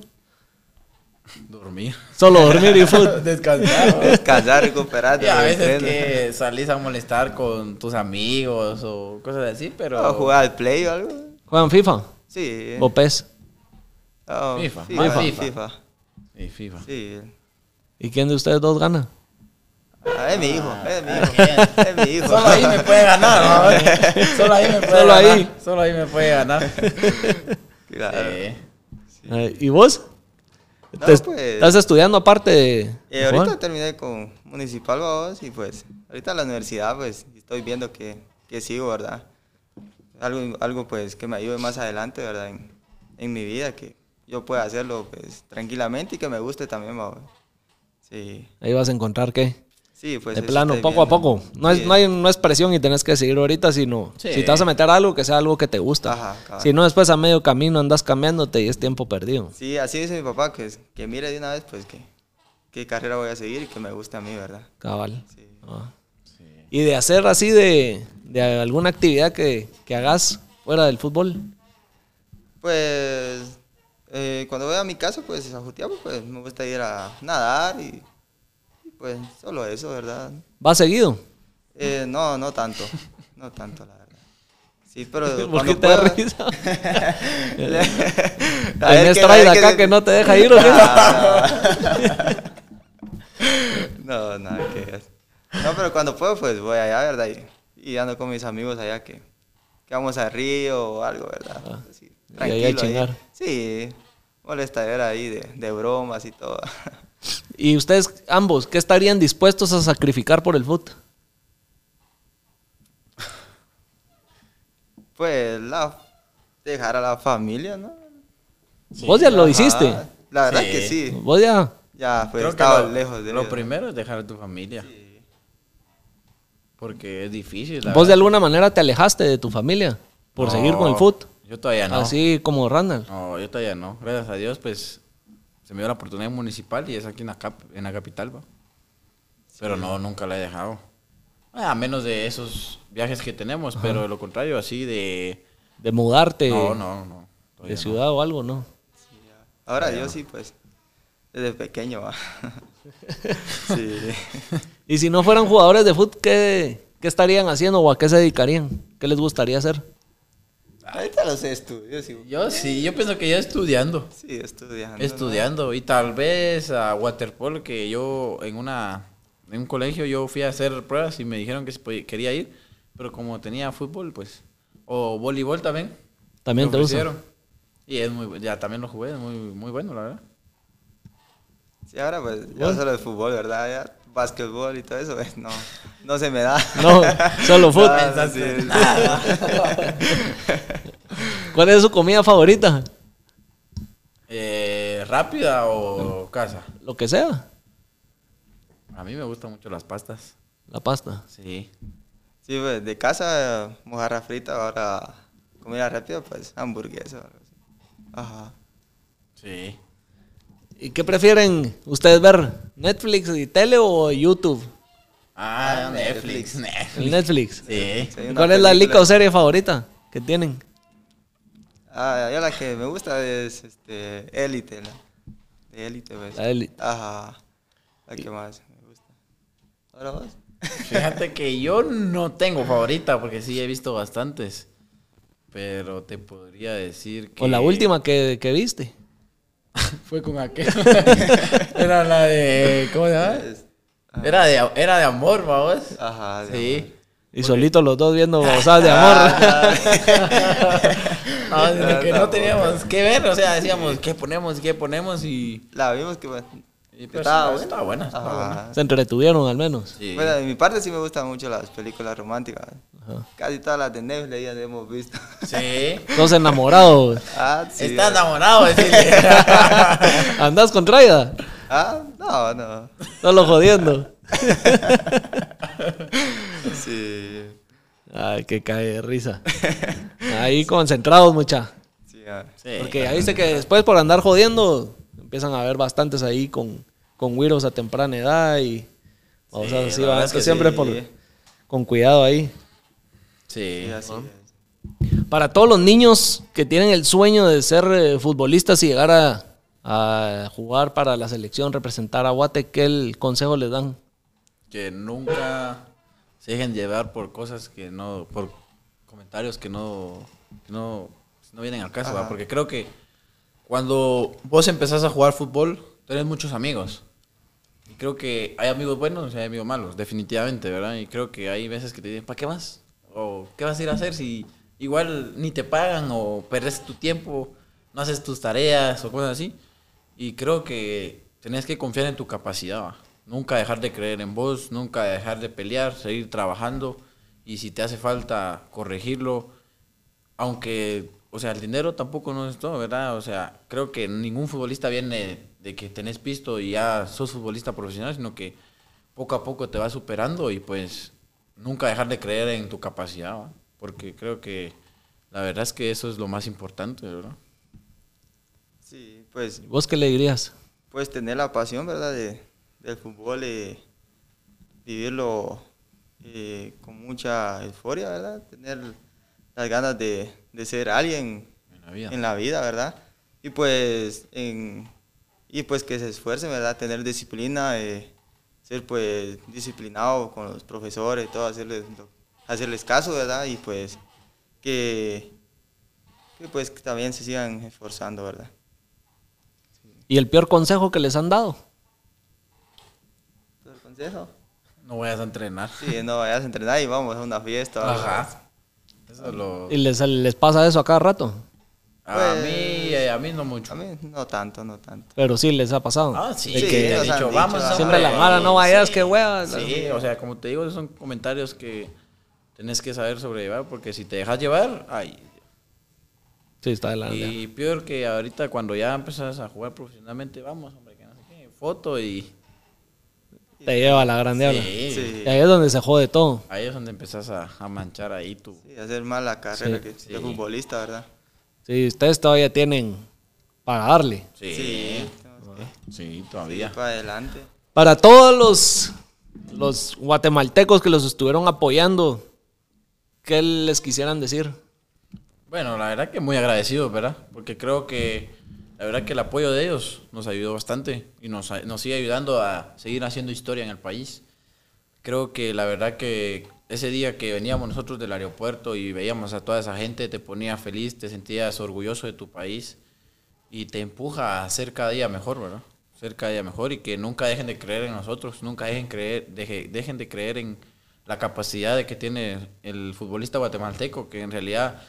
Dormir. Solo dormir y fútbol. Descansar. Descansar, recuperarte. y a veces que salís a molestar con tus amigos o cosas así, pero... O jugar al play o algo. ¿Juegan FIFA? Sí. ¿O PES? Oh, FIFA. FIFA. FIFA. FIFA. Y FIFA. Sí. ¿Y quién de ustedes dos gana? Ah, es mi hijo, es mi hijo. Es mi hijo. Solo ahí me puede ganar, ¿no? Solo ahí me puede Solo ganar. ahí. Solo ahí me puede ganar. Claro. Sí. Eh, ¿Y vos? No, Te- pues- ¿Estás estudiando aparte de Eh, ahorita terminé con Municipal Babos y pues ahorita en la universidad pues estoy viendo que, que sigo, ¿verdad? Algo, algo pues que me ayude más adelante, ¿verdad? En, en mi vida, que yo pueda hacerlo pues tranquilamente y que me guste también, babos. Sí, Ahí vas a encontrar qué. Sí, pues de plano, poco a poco. No es, no, hay, no es presión y tenés que seguir ahorita, sino Sí. si te vas a meter a algo, que sea algo que te gusta. Ajá, cabal. si no, después a medio camino andas cambiándote y es tiempo perdido. Sí, así dice mi papá, que, es- que mire de una vez pues que qué carrera voy a seguir y que me guste a mí, ¿verdad? Cabal. Sí. Ah. Y de hacer así de, de alguna actividad que, que hagas fuera del fútbol. Pues eh, cuando voy a mi casa, pues a Jutiapa, pues me gusta ir a nadar y, pues solo eso, ¿verdad? ¿Vas seguido? Eh, no, no tanto, no tanto, la verdad. Sí, pero ¿Por qué cuando te da puedo- risa? A ver, ¿Tenés que- traida a ver acá que no te deja ir o qué? No, nada que. No, pero cuando puedo, pues voy allá, ¿verdad? Y, y ando con mis amigos allá que, que vamos al río o algo, ¿verdad? Ah. Así, Y ahí a tranquilo. Sí, molestadera ahí de, de bromas y todo. Y ustedes ambos, ¿qué estarían dispuestos a sacrificar por el fútbol? Pues la, dejar a la familia, ¿no? Vos ya lo Ajá. hiciste. La verdad Sí. que sí. Vos ya. Ya, pues estaba lo, lejos de lo primero es dejar a tu familia. Porque es difícil. la Vos de alguna manera te alejaste de tu familia por No, seguir con el fútbol. Yo todavía no. Así como Randall. No, yo todavía no. Gracias a Dios, pues se me dio la oportunidad municipal y es aquí en la, cap- en la capital, va. Pero no, nunca la he dejado. Ah, A menos de esos viajes que tenemos, pero de lo contrario, así de. De mudarte No, no, no. de no. ciudad o algo, ¿no? Ahora yo sí, pues, desde pequeño, va. sí. Y si no fueran jugadores de fútbol, ¿qué, qué estarían haciendo o a qué se dedicarían? ¿Qué les gustaría hacer? Ahorita los estudios, sí. Yo sí, yo pienso que ya estudiando. Sí, estudiando. ¿no? Estudiando. Y tal vez a waterpolo, que yo en una en un colegio yo fui a hacer pruebas y me dijeron que podía- quería ir. Pero como tenía fútbol, pues. O voleibol también. También me te gusta. ofrecieron. Y es muy, ya también lo jugué, es muy, muy bueno, la verdad. Sí, ahora pues, ya solo el fútbol, ¿verdad? Ya, básquetbol y todo eso, pues, no, no se me da. No, solo fútbol. Sí. ¿Cuál es su comida favorita? Eh, ¿Rápida o casa? Lo que sea. A mí me gustan mucho las pastas. La pasta. Sí. Sí, pues, de casa, mojarra frita, ahora comida rápida, pues, hamburguesa. o algo así. Ajá. Sí. ¿Y qué prefieren ustedes ver? ¿Netflix y tele o YouTube? Ah, Netflix. Netflix. El Netflix. Sí. Sí, una ¿Cuál es la liga o serie favorita que tienen? Ah, ya la que me gusta es, este, Élite, la de Élite, pues. La Élite. Ajá. La que más me gusta. ¿Ahora vos? Fíjate que yo no tengo favorita porque sí he visto bastantes. Pero te podría decir que. ¿O la última que, que viste? Fue con aquel. era la de. ¿Cómo se llama? Era de, era de amor, vamos. Ajá. de Sí. Y solitos los dos viendo babosadas de amor. No, sino que Ah, no no, teníamos que ver, o sea, decíamos, ¿qué ponemos? ¿Qué ponemos? Y. La vimos que, estaba buena. Estaba buena. Se entretuvieron al menos. Sí. Bueno, de mi parte sí me gustan mucho las películas románticas. Ajá. Casi todas las de Netflix ya las hemos visto. Sí. Todos enamorados. Ah, sí. Está enamorado, decirle. ¿Andás con Traida? Ah, no, no. Solo jodiendo. Sí. Ay, que cae de risa. Ahí concentrados, mucha. Sí, ah. Sí. Porque ya viste que después por andar jodiendo empiezan a haber bastantes ahí con, con güiros a temprana edad y o sea, Sí, así va, es que siempre sí. por, con cuidado ahí. Sí. Sí, así es. Para todos los niños que tienen el sueño de ser eh, futbolistas y llegar a, a jugar para la selección, representar a Guate, ¿qué el consejo les dan? Que nunca se dejen llevar por cosas que no. por comentarios que no. que no, no vienen al caso, ¿va? Porque creo que cuando vos empezás a jugar fútbol, tenés muchos amigos. Creo que hay amigos buenos y hay amigos malos, definitivamente, ¿verdad? Y creo que hay veces que te dicen, ¿para qué vas? ¿O qué vas a ir a hacer si igual ni te pagan o perdes tu tiempo, no haces tus tareas o cosas así? Y creo que tenés que confiar en tu capacidad, ¿va? Nunca dejar de creer en vos, nunca dejar de pelear, seguir trabajando y si te hace falta corregirlo, aunque, o sea, el dinero tampoco no es todo, ¿verdad? O sea, creo que ningún futbolista viene de que tenés pisto y ya sos futbolista profesional, sino que poco a poco te vas superando y pues nunca dejar de creer en tu capacidad, ¿va? Porque creo que la verdad es que eso es lo más importante, ¿verdad? Sí, pues, ¿Vos qué le dirías? pues tener la pasión, ¿verdad? De, del fútbol y vivirlo eh, con mucha euforia, ¿verdad? Tener las ganas de, de ser alguien En la vida. en la vida, ¿verdad? Y pues, en, y pues que se esfuercen, ¿verdad? Tener disciplina, eh, ser pues disciplinado con los profesores, todo, hacerles, lo- hacerles caso, ¿verdad? Y pues que, que pues que también se sigan esforzando, ¿verdad? ¿Y el peor consejo que les han dado? ¿El consejo? No vayas a entrenar. Sí, no vayas a entrenar y vamos a una fiesta. Ajá. Eso es lo... ¿Y les, les pasa eso a cada rato? A Pues- mí, eh, a mí no mucho. A mí no tanto, no tanto. Pero sí les ha pasado. Ah, sí, Sí, que dicho, dicho, vamos. Siempre la hombre". mala, no vayas, Sí. qué hueva. Sí, o sea, como te digo, esos son comentarios que tenés que saber sobrellevar, porque si te dejas llevar, ay. Sí, está de la Y peor que ahorita cuando ya empezás a jugar profesionalmente, vamos, hombre, que no sé qué, foto y... Te lleva a la gran diabla. Sí. Sí. Y ahí es donde se jode todo. Ahí es donde empezás a, a manchar ahí tu... Sí, hacer mal la carrera Sí. que Sí. de futbolista, ¿verdad? Sí, ustedes todavía tienen para darle. Sí, Sí, todavía. para adelante. Para todos los, los guatemaltecos que los estuvieron apoyando, ¿qué les quisieran decir? Bueno, la verdad que muy agradecido, ¿verdad? Porque creo que la verdad que el apoyo de ellos nos ayudó bastante y nos, nos sigue ayudando a seguir haciendo historia en el país. Creo que la verdad que ese día que veníamos nosotros del aeropuerto y veíamos a toda esa gente, te ponía feliz, te sentías orgulloso de tu país y te empuja a ser cada día mejor, ¿verdad? Ser cada día mejor y que nunca dejen de creer en nosotros, nunca dejen, creer, deje- dejen de creer en la capacidad de que tiene el futbolista guatemalteco, que en realidad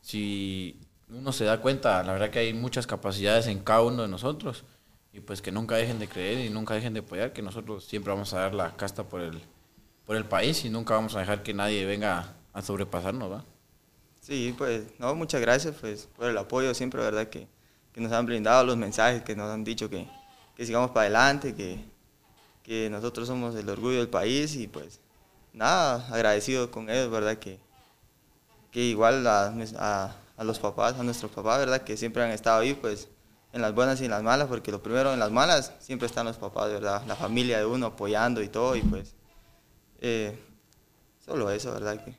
si uno se da cuenta, la verdad que hay muchas capacidades en cada uno de nosotros y pues que nunca dejen de creer y nunca dejen de apoyar, que nosotros siempre vamos a dar la casta por el, por el país y nunca vamos a dejar que nadie venga a sobrepasarnos, ¿va? Sí, pues, no, muchas gracias pues, por el apoyo siempre, ¿verdad? Que, que nos han brindado los mensajes, que nos han dicho que, que sigamos para adelante, que, que nosotros somos el orgullo del país y pues, nada, agradecido con ellos, ¿verdad? Que, que igual a, a los papás, a nuestros papás, ¿verdad? Que siempre han estado ahí, pues, en las buenas y en las malas, porque lo primero en las malas siempre están los papás, ¿verdad? La familia de uno apoyando y todo, y pues, eh, solo eso, ¿verdad? Que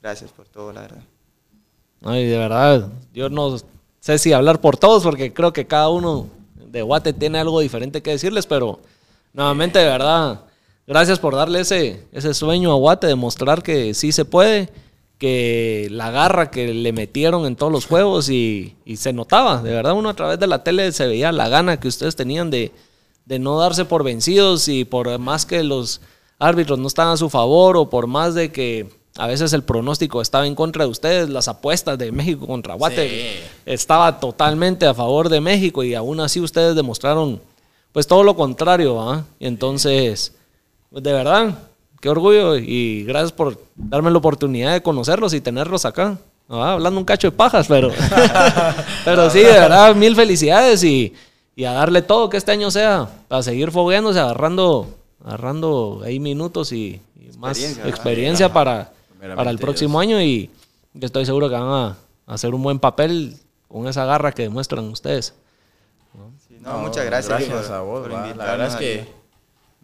gracias por todo, la verdad. Ay, de verdad, yo no sé si hablar por todos porque creo que cada uno de Guate tiene algo diferente que decirles, pero nuevamente, de verdad, gracias por darle ese, ese sueño a Guate, demostrar que sí se puede, que la garra que le metieron en todos los juegos y, y se notaba, de verdad, uno a través de la tele se veía la gana que ustedes tenían de, de no darse por vencidos y por más que los árbitros no estaban a su favor o por más de que a veces el pronóstico estaba en contra de ustedes, las apuestas de México contra Guate Sí. estaba totalmente a favor de México y aún así ustedes demostraron pues todo lo contrario, ¿ah? Entonces, pues de verdad, qué orgullo y gracias por darme la oportunidad de conocerlos y tenerlos acá. ¿ah? Hablando un cacho de pajas, pero, pero sí, de verdad, mil felicidades y, y a darle todo que este año sea, a seguir fogueándose, agarrando, agarrando ahí minutos y, y más Experiencia, para, para el próximo año y estoy seguro que van a hacer un buen papel con esa garra que demuestran ustedes. No, muchas gracias. Gracias por- a vos, por. La verdad es aquí. que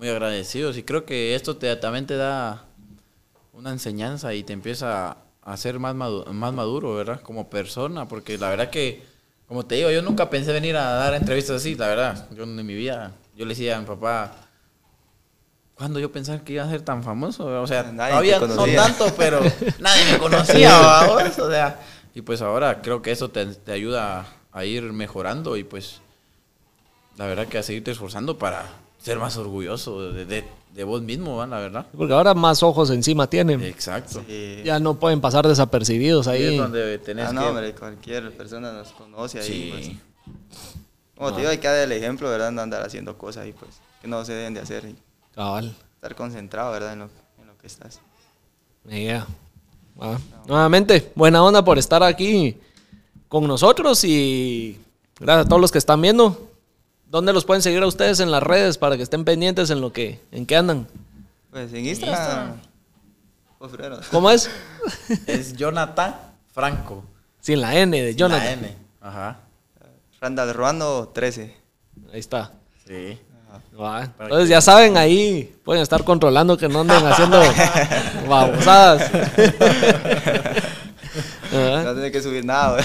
muy agradecidos y creo que esto te, también te da una enseñanza y te empieza a ser más maduro, más maduro, ¿verdad? Como persona, porque la verdad que, como te digo, yo nunca pensé venir a dar entrevistas así, la verdad. Yo en mi vida, yo le decía a mi papá, ¿cuándo yo pensaba que iba a ser tan famoso? O sea, Nadie todavía no tanto, pero nadie me conocía, ¿va? o sea, y pues ahora creo que eso te, te ayuda a ir mejorando y pues la verdad que a seguirte esforzando para ser más orgulloso de, de- de vos mismo, ¿va? la verdad. Porque ahora más ojos encima tienen. Exacto. Sí. Ya no pueden pasar desapercibidos Ahí ahí. es donde tenés Ah, no, que... hombre, cualquier persona nos conoce ahí. Sí. Pues. Como te digo, hay que dar el ejemplo, ¿verdad? No andar haciendo cosas ahí, pues, que no se deben de hacer. Y Cabal. estar concentrado, ¿verdad? En lo, en lo que estás. Yeah. Ah, Nuevamente, buena onda por estar aquí con nosotros y gracias a todos los que están viendo. ¿Dónde los pueden seguir a ustedes en las redes para que estén pendientes en lo que, en qué andan? Pues en Instagram. ¿Cómo es? Es Jonathan Franco. Sin la N de Sin Jonathan. La N. Ajá. Randall Ruano 13. Ahí está. Sí. Va. Para Entonces ya saben, ahí pueden estar controlando que no anden haciendo babosadas. No tiene que subir nada.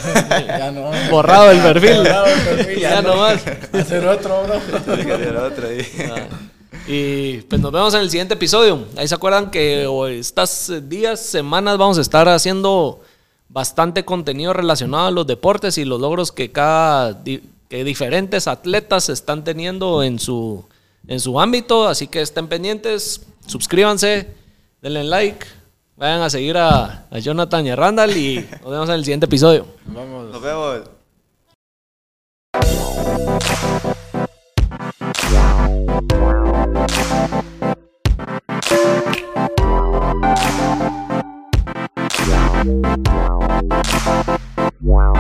Ya no. Borrado el perfil. Borrado el perfil, ya no más. Hacer otro, bro. Tiene que hacer otro ahí. Ah. Y pues nos vemos en el siguiente episodio. Ahí se acuerdan que o estas eh, días, semanas vamos a estar haciendo bastante contenido relacionado a los deportes y los logros que cada que diferentes atletas están teniendo en su en su ámbito, así que estén pendientes, suscríbanse, denle like, vayan a seguir a, a Jonathan y a Randall y nos vemos en el siguiente episodio. Nos vamos. Nos vemos. Wow.